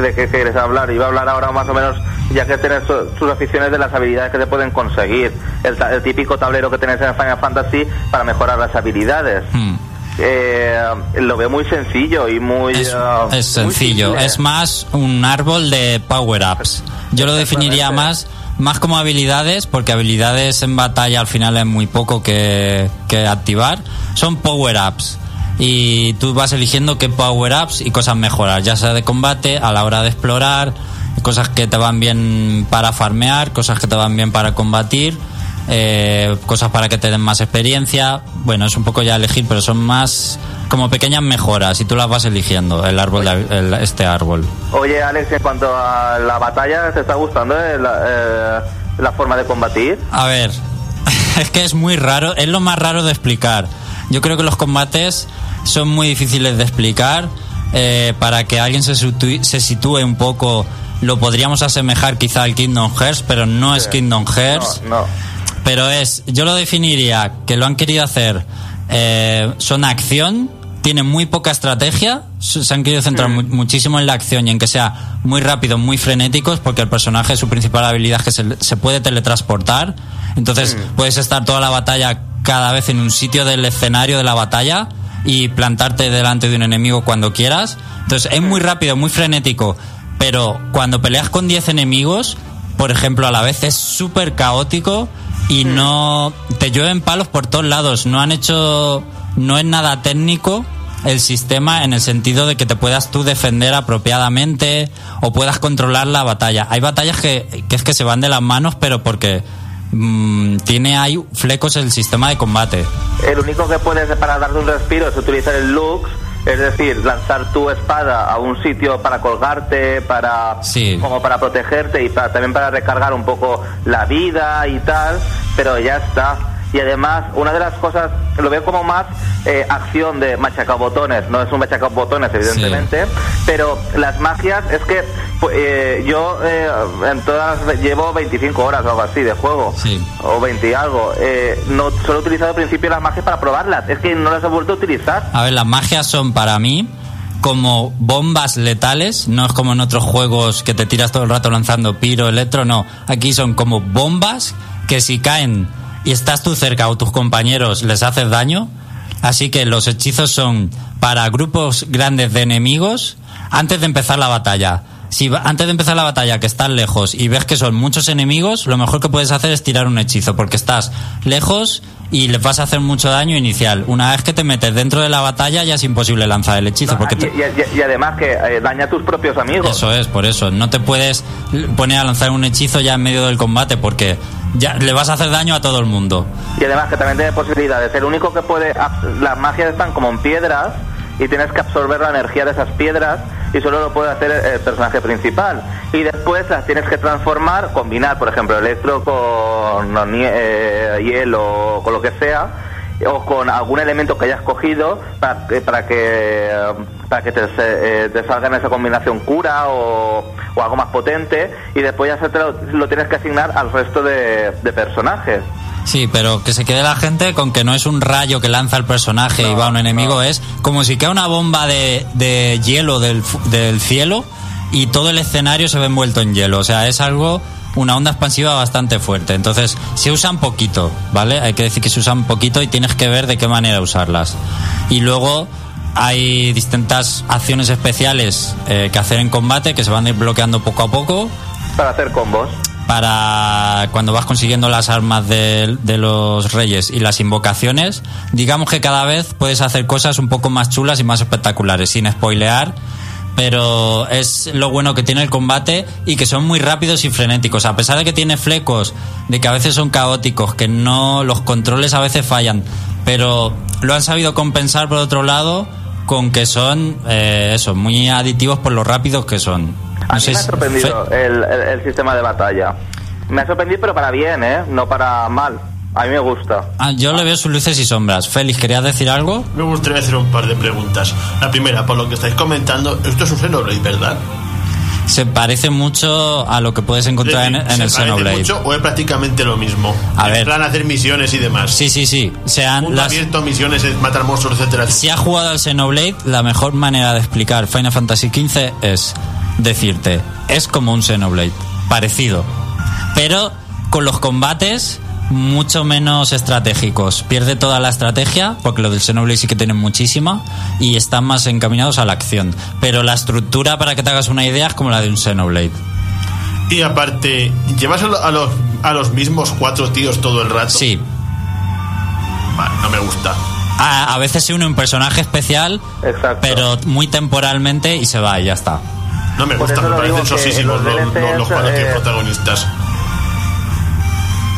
de qué, quieres hablar, iba a hablar ahora más o menos, ya que tienes su- sus aficiones de las habilidades que te pueden conseguir, el típico tablero que tenés en Final Fantasy para mejorar las habilidades. Hmm. Eh, lo veo muy sencillo y muy... Es, eh, es sencillo, es más un árbol de power-ups. Yo lo definiría más, más como habilidades, porque habilidades en batalla al final es muy poco que, que activar. Son power-ups. Y tú vas eligiendo qué power-ups y cosas mejorar, ya sea de combate, a la hora de explorar, cosas que te van bien para farmear, cosas que te van bien para combatir eh, cosas para que te den más experiencia. Bueno, es un poco ya elegir, pero son más como pequeñas mejoras y tú las vas eligiendo, el árbol, de- el- este árbol. Oye, Alex, en cuanto a la batalla, ¿te está gustando eh, la, eh, la forma de combatir? A ver, es que es muy raro, es lo más raro de explicar. Yo creo que los combates son muy difíciles de explicar. eh, para que alguien se, se sitúe un poco, lo podríamos asemejar quizá al Kingdom Hearts, pero no es Kingdom Hearts. No, no. Pero es, yo lo definiría que lo han querido hacer, eh, son acción, tienen muy poca estrategia, se han querido centrar mu- muchísimo en la acción y en que sea muy rápido, muy frenéticos, porque el personaje, su principal habilidad es que se, se puede teletransportar, entonces puedes estar toda la batalla cada vez en un sitio del escenario de la batalla y plantarte delante de un enemigo cuando quieras. Entonces es muy rápido, muy frenético, pero cuando peleas con 10 enemigos, por ejemplo, a la vez es súper caótico y no te llueven palos por todos lados. No han hecho, no es nada técnico el sistema en el sentido de que te puedas tú defender apropiadamente o puedas controlar la batalla. Hay batallas que, que es que se van de las manos, pero porque mm, tiene ahí flecos el sistema de combate. El único que puedes para darte un respiro es utilizar el Lux, es decir, lanzar tu espada a un sitio para colgarte, para Sí. como para protegerte y para- también para recargar un poco la vida y tal, pero ya está. Y además, una de las cosas, lo veo como más eh, acción de machacabotones, no es un machacabotones, evidentemente, pero las magias es que pu- eh, yo eh, en todas llevo 25 horas o algo así de juego Sí. o 20 y algo. Eh, no solo he utilizado al principio las magias para probarlas, es que no las he vuelto a utilizar. A ver, las magias son para mí como bombas letales, no es como en otros juegos que te tiras todo el rato lanzando piro, electro, no. Aquí son como bombas que si caen y estás tú cerca o tus compañeros les haces daño. Así que los hechizos son para grupos grandes de enemigos antes de empezar la batalla. Si va- antes de empezar la batalla que estás lejos y ves que son muchos enemigos, lo mejor que puedes hacer es tirar un hechizo porque estás lejos y les vas a hacer mucho daño inicial. Una vez que te metes dentro de la batalla ya es imposible lanzar el hechizo porque y, te- y- y además que eh, daña a tus propios amigos. eso es, por eso. No te puedes poner a lanzar un hechizo ya en medio del combate porque ya le vas a hacer daño a todo el mundo. Y además que también tiene posibilidades. El único que puede... abs- Las magias están como en piedras y tienes que absorber la energía de esas piedras y solo lo puede hacer el, personaje principal. Y después las tienes que transformar, combinar, por ejemplo, electro con eh, hielo o con lo que sea o con algún elemento que hayas cogido para, para que para que te, eh, te salga esa combinación cura o, o algo más potente y después ya lo, tienes que asignar al resto de personajes. Sí, pero que se quede la gente con que no es un rayo que lanza el personaje y va a un enemigo, es como si cae una bomba de, de hielo del, fu- del cielo y todo el escenario se ve envuelto en hielo. O sea, es algo, una onda expansiva bastante fuerte. Entonces, se usan poquito, ¿vale? Hay que decir que se usan poquito y tienes que ver de qué manera usarlas. Y luego hay distintas acciones especiales eh, que hacer en combate que se van a ir bloqueando poco a poco para hacer combos. Para cuando vas consiguiendo las armas de, los reyes y las invocaciones, digamos que cada vez puedes hacer cosas un poco más chulas y más espectaculares, sin spoilear, pero es lo bueno que tiene el combate y que son muy rápidos y frenéticos. A pesar de que tiene flecos, de que a veces son caóticos, que no los controles a veces fallan, pero lo han sabido compensar por otro lado con que son eh, muy aditivos por lo rápidos que son. A No mí me ha sorprendido Fe- el, el- el sistema de batalla. Me ha sorprendido, pero para bien, ¿eh? No para mal. A mí me gusta. Ah, yo le veo sus luces y sombras. Félix, ¿querías decir algo? Me gustaría hacer un par de preguntas. La primera, por lo que estáis comentando, esto es un Xenoblade, ¿verdad? Se parece mucho a lo que puedes encontrar en, en el ¿se parece Xenoblade. mucho o es prácticamente lo mismo? A en ver. plan hacer misiones y demás. Sí, sí, sí. Sean Mundo las, abierto, misiones, matar monstruos, etcétera. si has jugado al Xenoblade, la mejor manera de explicar Final Fantasy XV es decirte, es como un Xenoblade, parecido, pero con los combates mucho menos estratégicos. Pierde toda la estrategia, porque los del Xenoblade sí que tienen muchísima, y están más encaminados a la acción. Pero la estructura, para que te hagas una idea, es como la de un Xenoblade. Y aparte, ¿llevas a, lo- a los, a los mismos cuatro tíos todo el rato? Sí, Vale, no me gusta. a, a veces se une un personaje especial, Exacto. pero muy temporalmente y se va y ya está. No me gusta, me lo parecen sosísimos los los, los- DLCs, los cuatro tíos eh, protagonistas.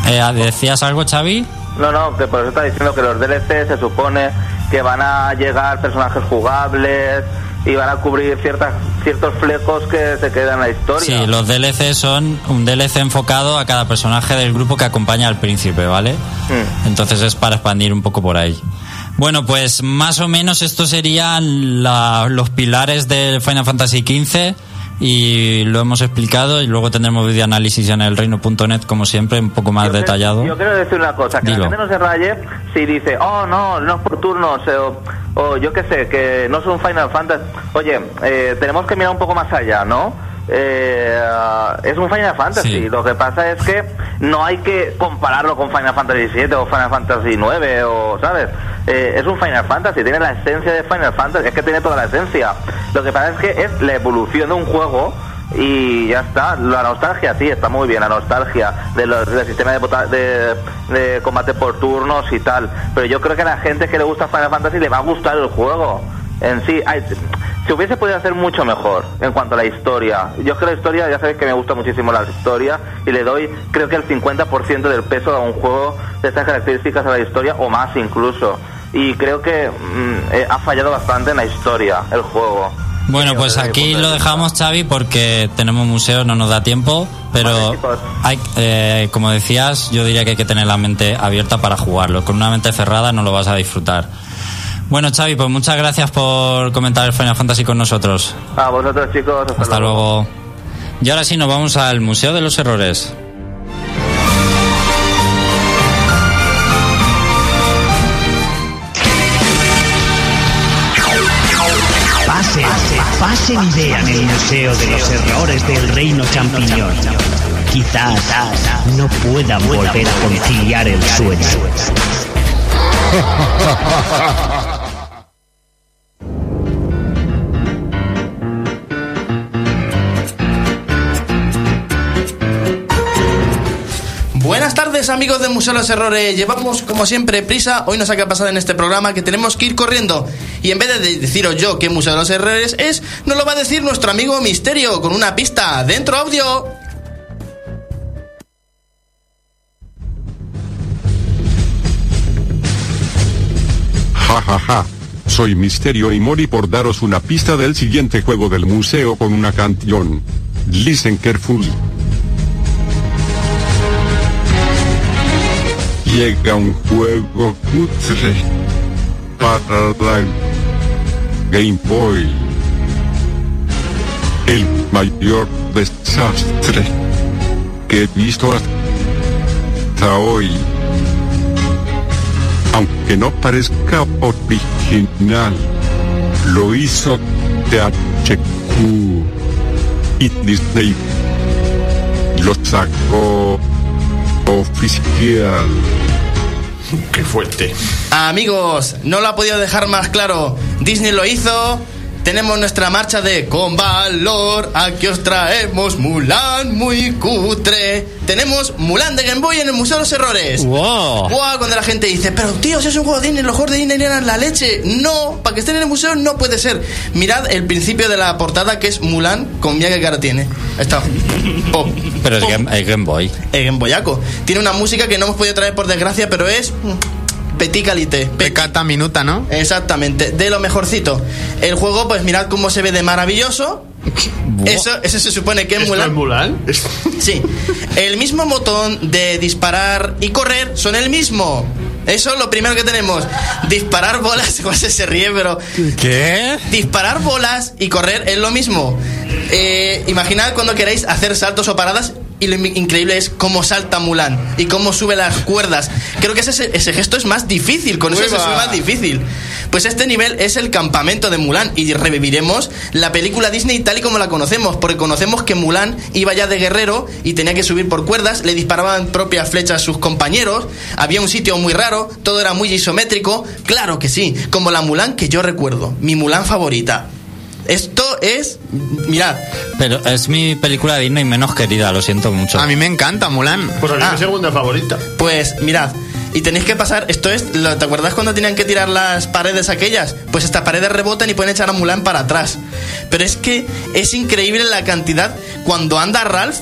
Eh, ¿Decías algo, Xavi? No, no, que por eso está diciendo que los DLC se supone que van a llegar personajes jugables y van a cubrir ciertas ciertos flecos que se quedan en la historia. Sí, los DLC son un DLC enfocado a cada personaje del grupo que acompaña al príncipe, ¿vale? Mm. Entonces es para expandir un poco por ahí. Bueno, pues más o menos estos serían la- los pilares del Final Fantasy XV y lo hemos explicado y luego tendremos videoanálisis en el reino.net como siempre, un poco más Yo detallado. Yo quiero decir una cosa, que Dilo. la gente no se raye si dice, oh no, no es por turnos, eh, o, o yo qué sé, que no es un Final Fantasy. Oye, eh, tenemos que mirar un poco más allá, ¿no? Eh, es un Final Fantasy. Sí. Lo que pasa es que no hay que compararlo con Final Fantasy VII o Final Fantasy 9 o, ¿sabes? Eh, es un Final Fantasy, tiene la esencia de Final Fantasy, es que tiene toda la esencia. Lo que pasa es que es la evolución de un juego y ya está. La nostalgia, sí, está muy bien, la nostalgia de los- del sistema de, de combate por turnos y tal. Pero yo creo que a la gente que le gusta Final Fantasy le va a gustar el juego en sí. Ay, se hubiese podido hacer mucho mejor en cuanto a la historia. Yo es que la historia, ya sabéis que me gusta muchísimo la historia y le doy, creo que el 50% del peso a un juego de estas características a la historia o más incluso. Y creo que mm, eh, ha fallado bastante en la historia el juego. Bueno, pues aquí lo dejamos, Xavi, porque tenemos museo, no nos da tiempo, pero hay, eh, como decías, yo diría que hay que tener la mente abierta para jugarlo. Con una mente cerrada no lo vas a disfrutar. Bueno, Xavi, pues muchas gracias por comentar el Final Fantasy con nosotros. A vosotros chicos, hasta, Hasta luego. Y ahora sí, nos vamos al Museo de los Errores. Pasen, pasen y vean el Museo de los Errores del Reino Champiñón. Quizás no puedan volver a conciliar el sueño. amigos de Museo de los Errores, llevamos como siempre prisa, hoy nos ha pasado en este programa que tenemos que ir corriendo y en vez de deciros yo qué Museo de los Errores es, nos lo va a decir nuestro amigo Misterio con una pista, dentro audio. Ja ja ja. Soy Misterio y Mori por daros una pista del siguiente juego del museo con una canción. Listen carefully. Llega un juego cutre para la Game Boy. El mayor desastre que he visto hasta hoy aunque no parezca original, lo hizo THQ y Disney lo sacó oficial. Qué fuerte. Amigos, no lo ha podido dejar más claro, Disney lo hizo tenemos nuestra marcha de Con valor, aquí os traemos Mulan muy cutre. Tenemos Mulan de Game Boy en el Museo de los Errores. ¡Wow! Wow, cuando la gente dice, pero tío, si es un juego de Disney, los juegos de Disney eran la leche. No, para que estén en el museo no puede ser. Mirad el principio de la portada que es Mulan con mira qué cara tiene. Está. Pop. Pero es Pop. Game, es Game Boy. Eh, en Boyaco. Tiene una música que no hemos podido traer por desgracia, pero es mm, petit qualité. Pe- Pecata minuta, ¿no? Exactamente, de lo mejorcito. El juego, pues mirad cómo se ve de maravilloso. Eso, eso se supone que es ¿Esto es Mulan. Mulan? Sí. El mismo botón de disparar y correr son el mismo. Eso es lo primero que tenemos. Disparar bolas, José se ríe, pero ¿Qué? disparar bolas y correr es lo mismo. Eh, imaginad cuando queráis hacer saltos o paradas y lo in- increíble es cómo salta Mulan y cómo sube las cuerdas. Creo que ese, ese gesto es más difícil, con eso se sube más difícil. Pues este nivel es el campamento de Mulan y reviviremos la película Disney tal y como la conocemos, porque conocemos que Mulan iba ya de guerrero y tenía que subir por cuerdas, le disparaban propias flechas a sus compañeros, había un sitio muy raro, todo era muy isométrico, claro que sí, como la Mulan que yo recuerdo, mi Mulan favorita. Esto es, mirad, Pero es mi película de Disney menos querida, lo siento mucho. A mí me encanta Mulan. Pues a mí Ah. mi segunda favorita. Pues mirad, y tenéis que pasar, esto es, lo- ¿te acuerdas cuando tenían que tirar las paredes aquellas? Pues estas paredes rebotan y pueden echar a Mulan para atrás. Pero es que es increíble la cantidad cuando anda Ralph,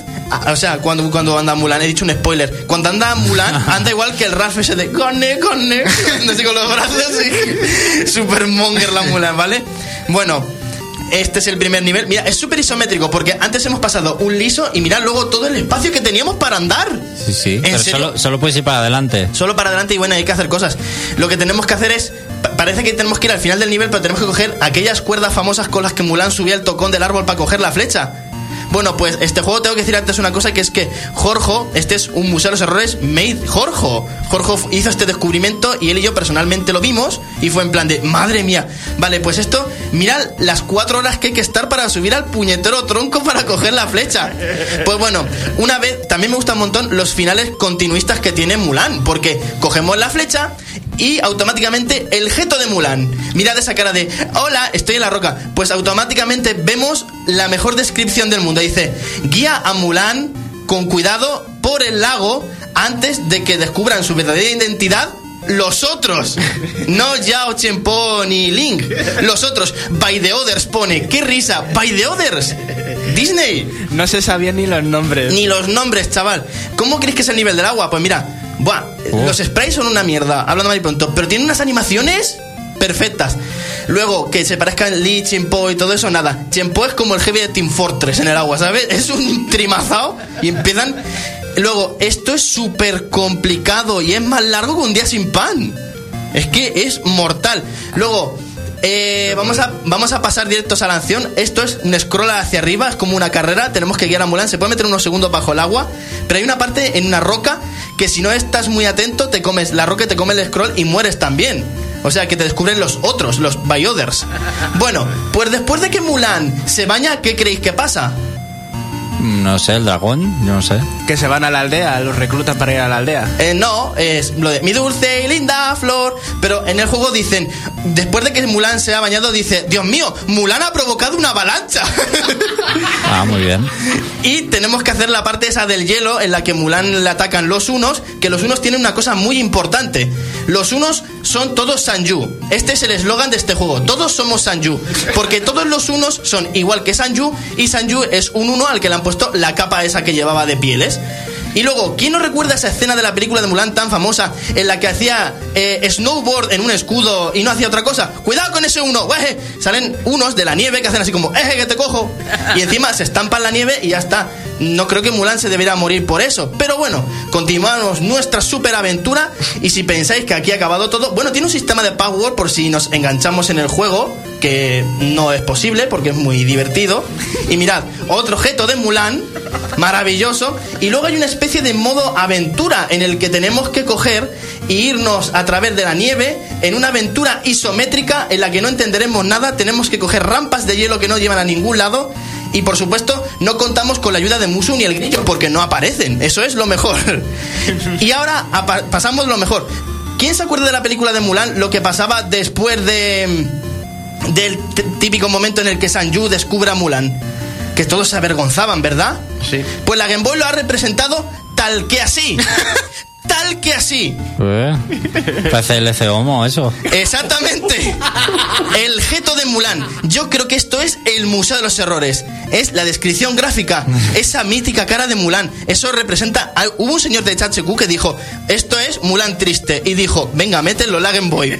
o sea, cuando, cuando anda Mulan, he dicho un spoiler, cuando anda Mulan, anda igual que el Ralph ese de corne, corne, así con los brazos y super monger la Mulan, ¿vale? Bueno. Este es el primer nivel. Mira, es súper isométrico porque antes hemos pasado un liso y mirad luego todo el espacio que teníamos para andar. Sí, sí. ¿En Pero serio? solo, solo puedes ir para adelante. Solo para adelante y bueno, hay que hacer cosas. Lo que tenemos que hacer es. pa- Parece que tenemos que ir al final del nivel, pero tenemos que coger aquellas cuerdas famosas con las que Mulan subía el tocón del árbol para coger la flecha. Bueno, pues este juego tengo que decir antes una cosa que es que Jorge, este es un museo de los errores made Jorge. Jorge hizo este descubrimiento y él y yo personalmente lo vimos y fue en plan de, madre mía, vale, pues esto, mirad las cuatro horas que hay que estar para subir al puñetero tronco para coger la flecha. Pues bueno, una vez, también me gustan un montón los finales continuistas que tiene Mulan, porque cogemos la flecha y automáticamente el jeto de Mulan. Mirad esa cara de, hola, estoy en la roca. Pues automáticamente vemos la mejor descripción del mundo. Dice, guía a Mulan con cuidado por el lago antes de que descubran su verdadera identidad. Los otros, no Yao Chenpo ni Link, los otros, by the others pone, qué risa, by the others, Disney, No se sabían ni los nombres. ni los nombres, chaval. ¿Cómo crees que es el nivel del agua? Pues mira, buah, Los sprays son una mierda, hablando mal y pronto, pero tienen unas animaciones perfectas. Luego, que se parezcan Lee, Chenpo y todo eso, nada. Chenpo es como el jefe de Team Fortress en el agua, ¿sabes? Es un trimazao y empiezan... Luego, esto es súper complicado y es más largo que un día sin pan. Es que es mortal. Luego, eh, vamos, a, vamos a pasar directos a la acción. Esto es un scroll hacia arriba, es como una carrera. Tenemos que guiar a Mulan. Se puede meter unos segundos bajo el agua. Pero hay una parte en una roca que si no estás muy atento, te comes la roca, te come el scroll y mueres también. O sea que te descubren los otros, los Biothers. Bueno, pues después de que Mulan se baña, ¿qué creéis que pasa? No sé, el dragón, yo no sé. Que se van a la aldea, los reclutan para ir a la aldea. Eh, no, es lo de mi dulce y linda flor. Pero en el juego dicen, después de que Mulan se ha bañado, dice, Dios mío, Mulan ha provocado una avalancha. Ah, muy bien. y tenemos que hacer la parte esa del hielo en la que Mulan le atacan los unos, que los unos tienen una cosa muy importante. Los unos son todos Sanju. Este es el eslogan de este juego. Todos somos Sanju. Porque todos los unos son igual que Sanju y Sanju es un uno al que le han puesto la capa esa que llevaba de pieles. Y luego, ¿quién no recuerda esa escena de la película de Mulan tan famosa en la que hacía eh, snowboard en un escudo y no hacía otra cosa? ¡Cuidado con ese uno! Salen unos de la nieve que hacen así como ¡eje que te cojo! Y encima se estampan la nieve y ya está. No creo que Mulan se debería morir por eso. Pero bueno, continuamos nuestra super aventura. Y si pensáis que aquí ha acabado todo, bueno, tiene un sistema de power por si nos enganchamos en el juego, que no es posible porque es muy divertido. Y mirad, otro objeto de Mulan, maravilloso. Y luego hay una especie de modo aventura en el que tenemos que coger e irnos a través de la nieve en una aventura isométrica en la que no entenderemos nada. Tenemos que coger rampas de hielo que no llevan a ningún lado. Y por supuesto, no contamos con la ayuda de Musu ni el grillo porque no aparecen. Eso es lo mejor. y ahora pasamos lo mejor. ¿Quién se acuerda de la película de Mulan? Lo que pasaba después de. Del típico momento en el que Sanju descubre a Mulan. Que todos se avergonzaban, ¿verdad? Sí. Pues la Game Boy lo ha representado tal que así. tal que así. Eh, Parece el Homo eso. Exactamente. El geto de Mulan. Yo creo que esto es el Museo de los Errores. Es la descripción gráfica. Esa mítica cara de Mulan. Eso representa. a- Hubo un señor de Chacheku que dijo: Esto es Mulan triste. Y dijo: Venga, mételo la Game Boy.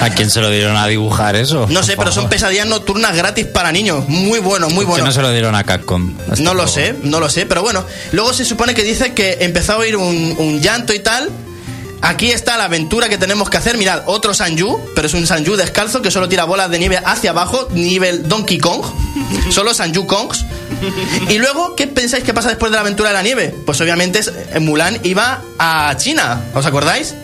¿A quién se lo dieron a dibujar eso? No sé, pero son pesadillas nocturnas gratis para niños. Muy bueno, muy ¿Por qué bueno. no se lo dieron a Capcom? No lo sé, no lo sé, pero bueno. Luego se supone que dice que empezó a oír un, un llanto y tal. Aquí está la aventura que tenemos que hacer. Mirad, otro Sanju, pero es un Sanju descalzo que solo tira bolas de nieve hacia abajo, nivel Donkey Kong. Solo Sanju Kongs. Y luego, ¿qué pensáis que pasa después de la aventura de la nieve? Pues obviamente eh, Mulan iba a China, ¿os acordáis?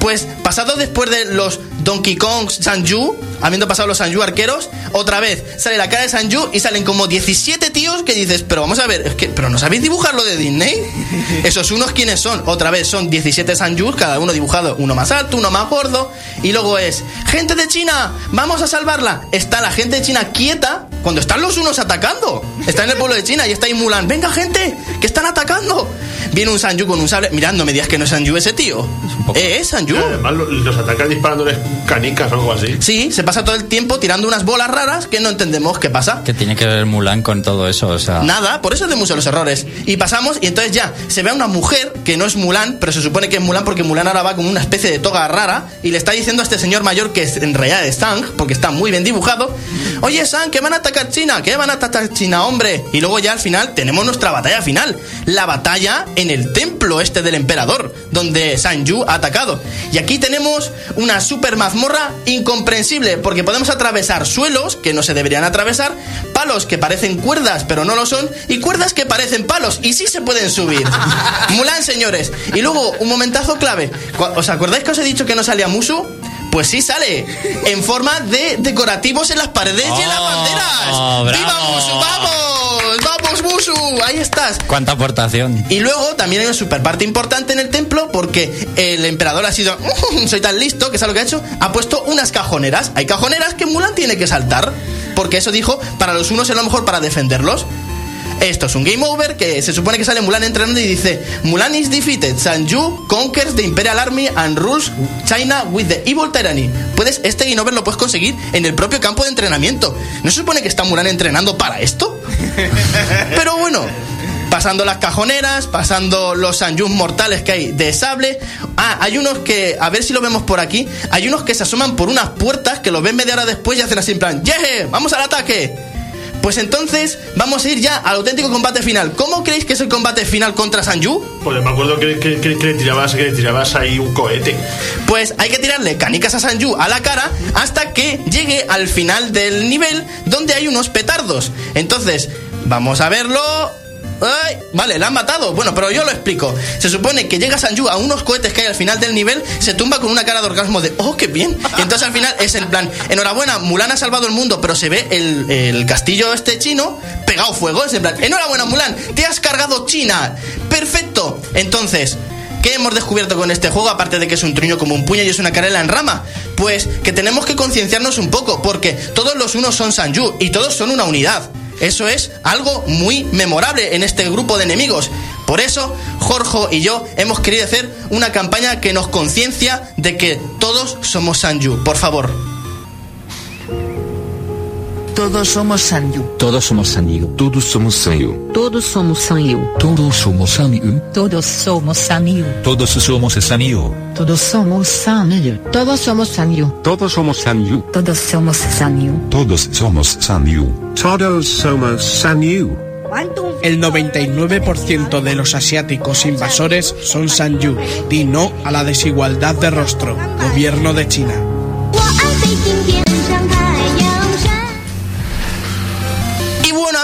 Pues pasado después de los Donkey Kong Sanju, habiendo pasado los Sanju arqueros, otra vez sale la cara de Sanju y salen como 17 tíos que dices, pero vamos a ver, es que, pero no sabéis dibujar lo de Disney. Esos unos quiénes son, otra vez son 17 Sanjus, cada uno dibujado, uno más alto, uno más gordo, y luego es, gente de China, vamos a salvarla. Está la gente de China quieta cuando están los unos atacando. Está en el pueblo de China y está ahí Mulan, venga gente, que están atacando. Viene un Sanju con un sable, mirad, no me digas que no es Sanju ese tío. poco- Eh, es Sanju. Además, lo- los atacan disparándoles canicas o algo así. Sí, se pasa todo el tiempo tirando unas bolas raras que no entendemos qué pasa. Que tiene que ver Mulan con todo eso, o sea... Nada, por eso es de los Errores. Y pasamos, y entonces ya se ve a una mujer que no es Mulan, pero se supone que es Mulan porque Mulan ahora va con una especie de toga rara y le está diciendo a este señor mayor que es- en realidad es Sang, porque está muy bien dibujado. Oye, Sang, que van a atacar China, que van a atacar China, hombre. Y luego ya al final tenemos nuestra batalla final. La batalla en el templo este del emperador, donde Sanju ha atacado. Y aquí tenemos una super mazmorra incomprensible, porque podemos atravesar suelos que no se deberían atravesar, palos que parecen cuerdas pero no lo son, y cuerdas que parecen palos y sí se pueden subir. Mulan, señores. Y luego, un momentazo clave. ¿Os acordáis que os he dicho que no salía Musu? Pues sí sale, en forma de decorativos en las paredes y en las Oh, banderas. ¡Viva. Musu! ¡Vamos! ¡Vamos, Musu! Ahí estás. ¿Cuánta aportación? Y luego también hay una super parte importante en el templo porque el emperador ha sido, soy tan listo, que es lo que ha hecho, ha puesto unas cajoneras. Hay cajoneras que Mulan tiene que saltar, porque eso dijo, para los unos es lo mejor para defenderlos. Esto es un game over que se supone que sale Mulan entrenando y dice Mulan is defeated, Sanju conquers the Imperial Army and rules China with the evil tyranny. Puedes, este game over lo puedes conseguir en el propio campo de entrenamiento. ¿No se supone que está Mulan entrenando para esto? Pero bueno, pasando las cajoneras, pasando los Sanjus mortales que hay de sable. Ah, hay unos que, a ver si lo vemos por aquí, hay unos que se asoman por unas puertas que lo ven media hora después y hacen así en plan, ¡Yeje! ¡Vamos al ataque! Pues entonces vamos a ir ya al auténtico combate final. ¿Cómo creéis que es el combate final contra Sanju? Pues me acuerdo que, que- que- que le tirabas, que le tirabas ahí un cohete. Pues hay que tirarle canicas a Sanju a la cara hasta que llegue al final del nivel donde hay unos petardos. Entonces, vamos a verlo. Vale, la han matado. Bueno, pero yo lo explico. Se supone que llega Sanju a unos cohetes que hay al final del nivel, se tumba con una cara de orgasmo de, oh, qué bien. Y entonces al final es en plan, enhorabuena, Mulan ha salvado el mundo, pero se ve el, el castillo este chino pegado fuego. Es en plan, enhorabuena, Mulan, te has cargado China. Perfecto. Entonces, ¿Qué hemos descubierto con este juego? Aparte de que es un truño como un puño y es una carela en rama. Pues que tenemos que concienciarnos un poco, porque todos los unos son Sanju y todos son una unidad. Eso es algo muy memorable en este grupo de enemigos. Por eso, Jorge y yo hemos querido hacer una campaña que nos conciencia de que todos somos Sanju. Por favor. Todos somos Sanyu. Todos somos Sanyu. Todos somos Sanyu. Todos somos Sanyu. Todos somos Sanyu. Todos somos Sanyu. Todos somos Sanyu. Todos somos Sanyu. Todos somos Sanyu. Todos somos Sanyu. Todos somos Sanyu. Todos somos Sanyu. Todos somos Sanyu. El 99% de los asiáticos invasores son Sanyu. Di no a la desigualdad de rostro. Gobierno de China.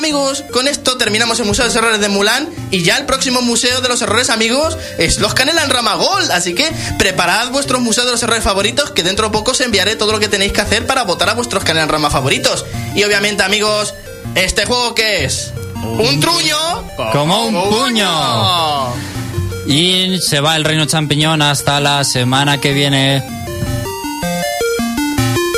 Amigos, con esto terminamos el Museo de los Errores de Mulan y ya el próximo Museo de los Errores amigos es los Canela en Ramagol, así que preparad vuestros Museos de los Errores favoritos que dentro de poco os enviaré todo lo que tenéis que hacer para votar a vuestros Canela en Rama favoritos. Y obviamente amigos, ¿este juego qué es? Un truño Como un puño. Y se va el reino champiñón hasta la semana que viene.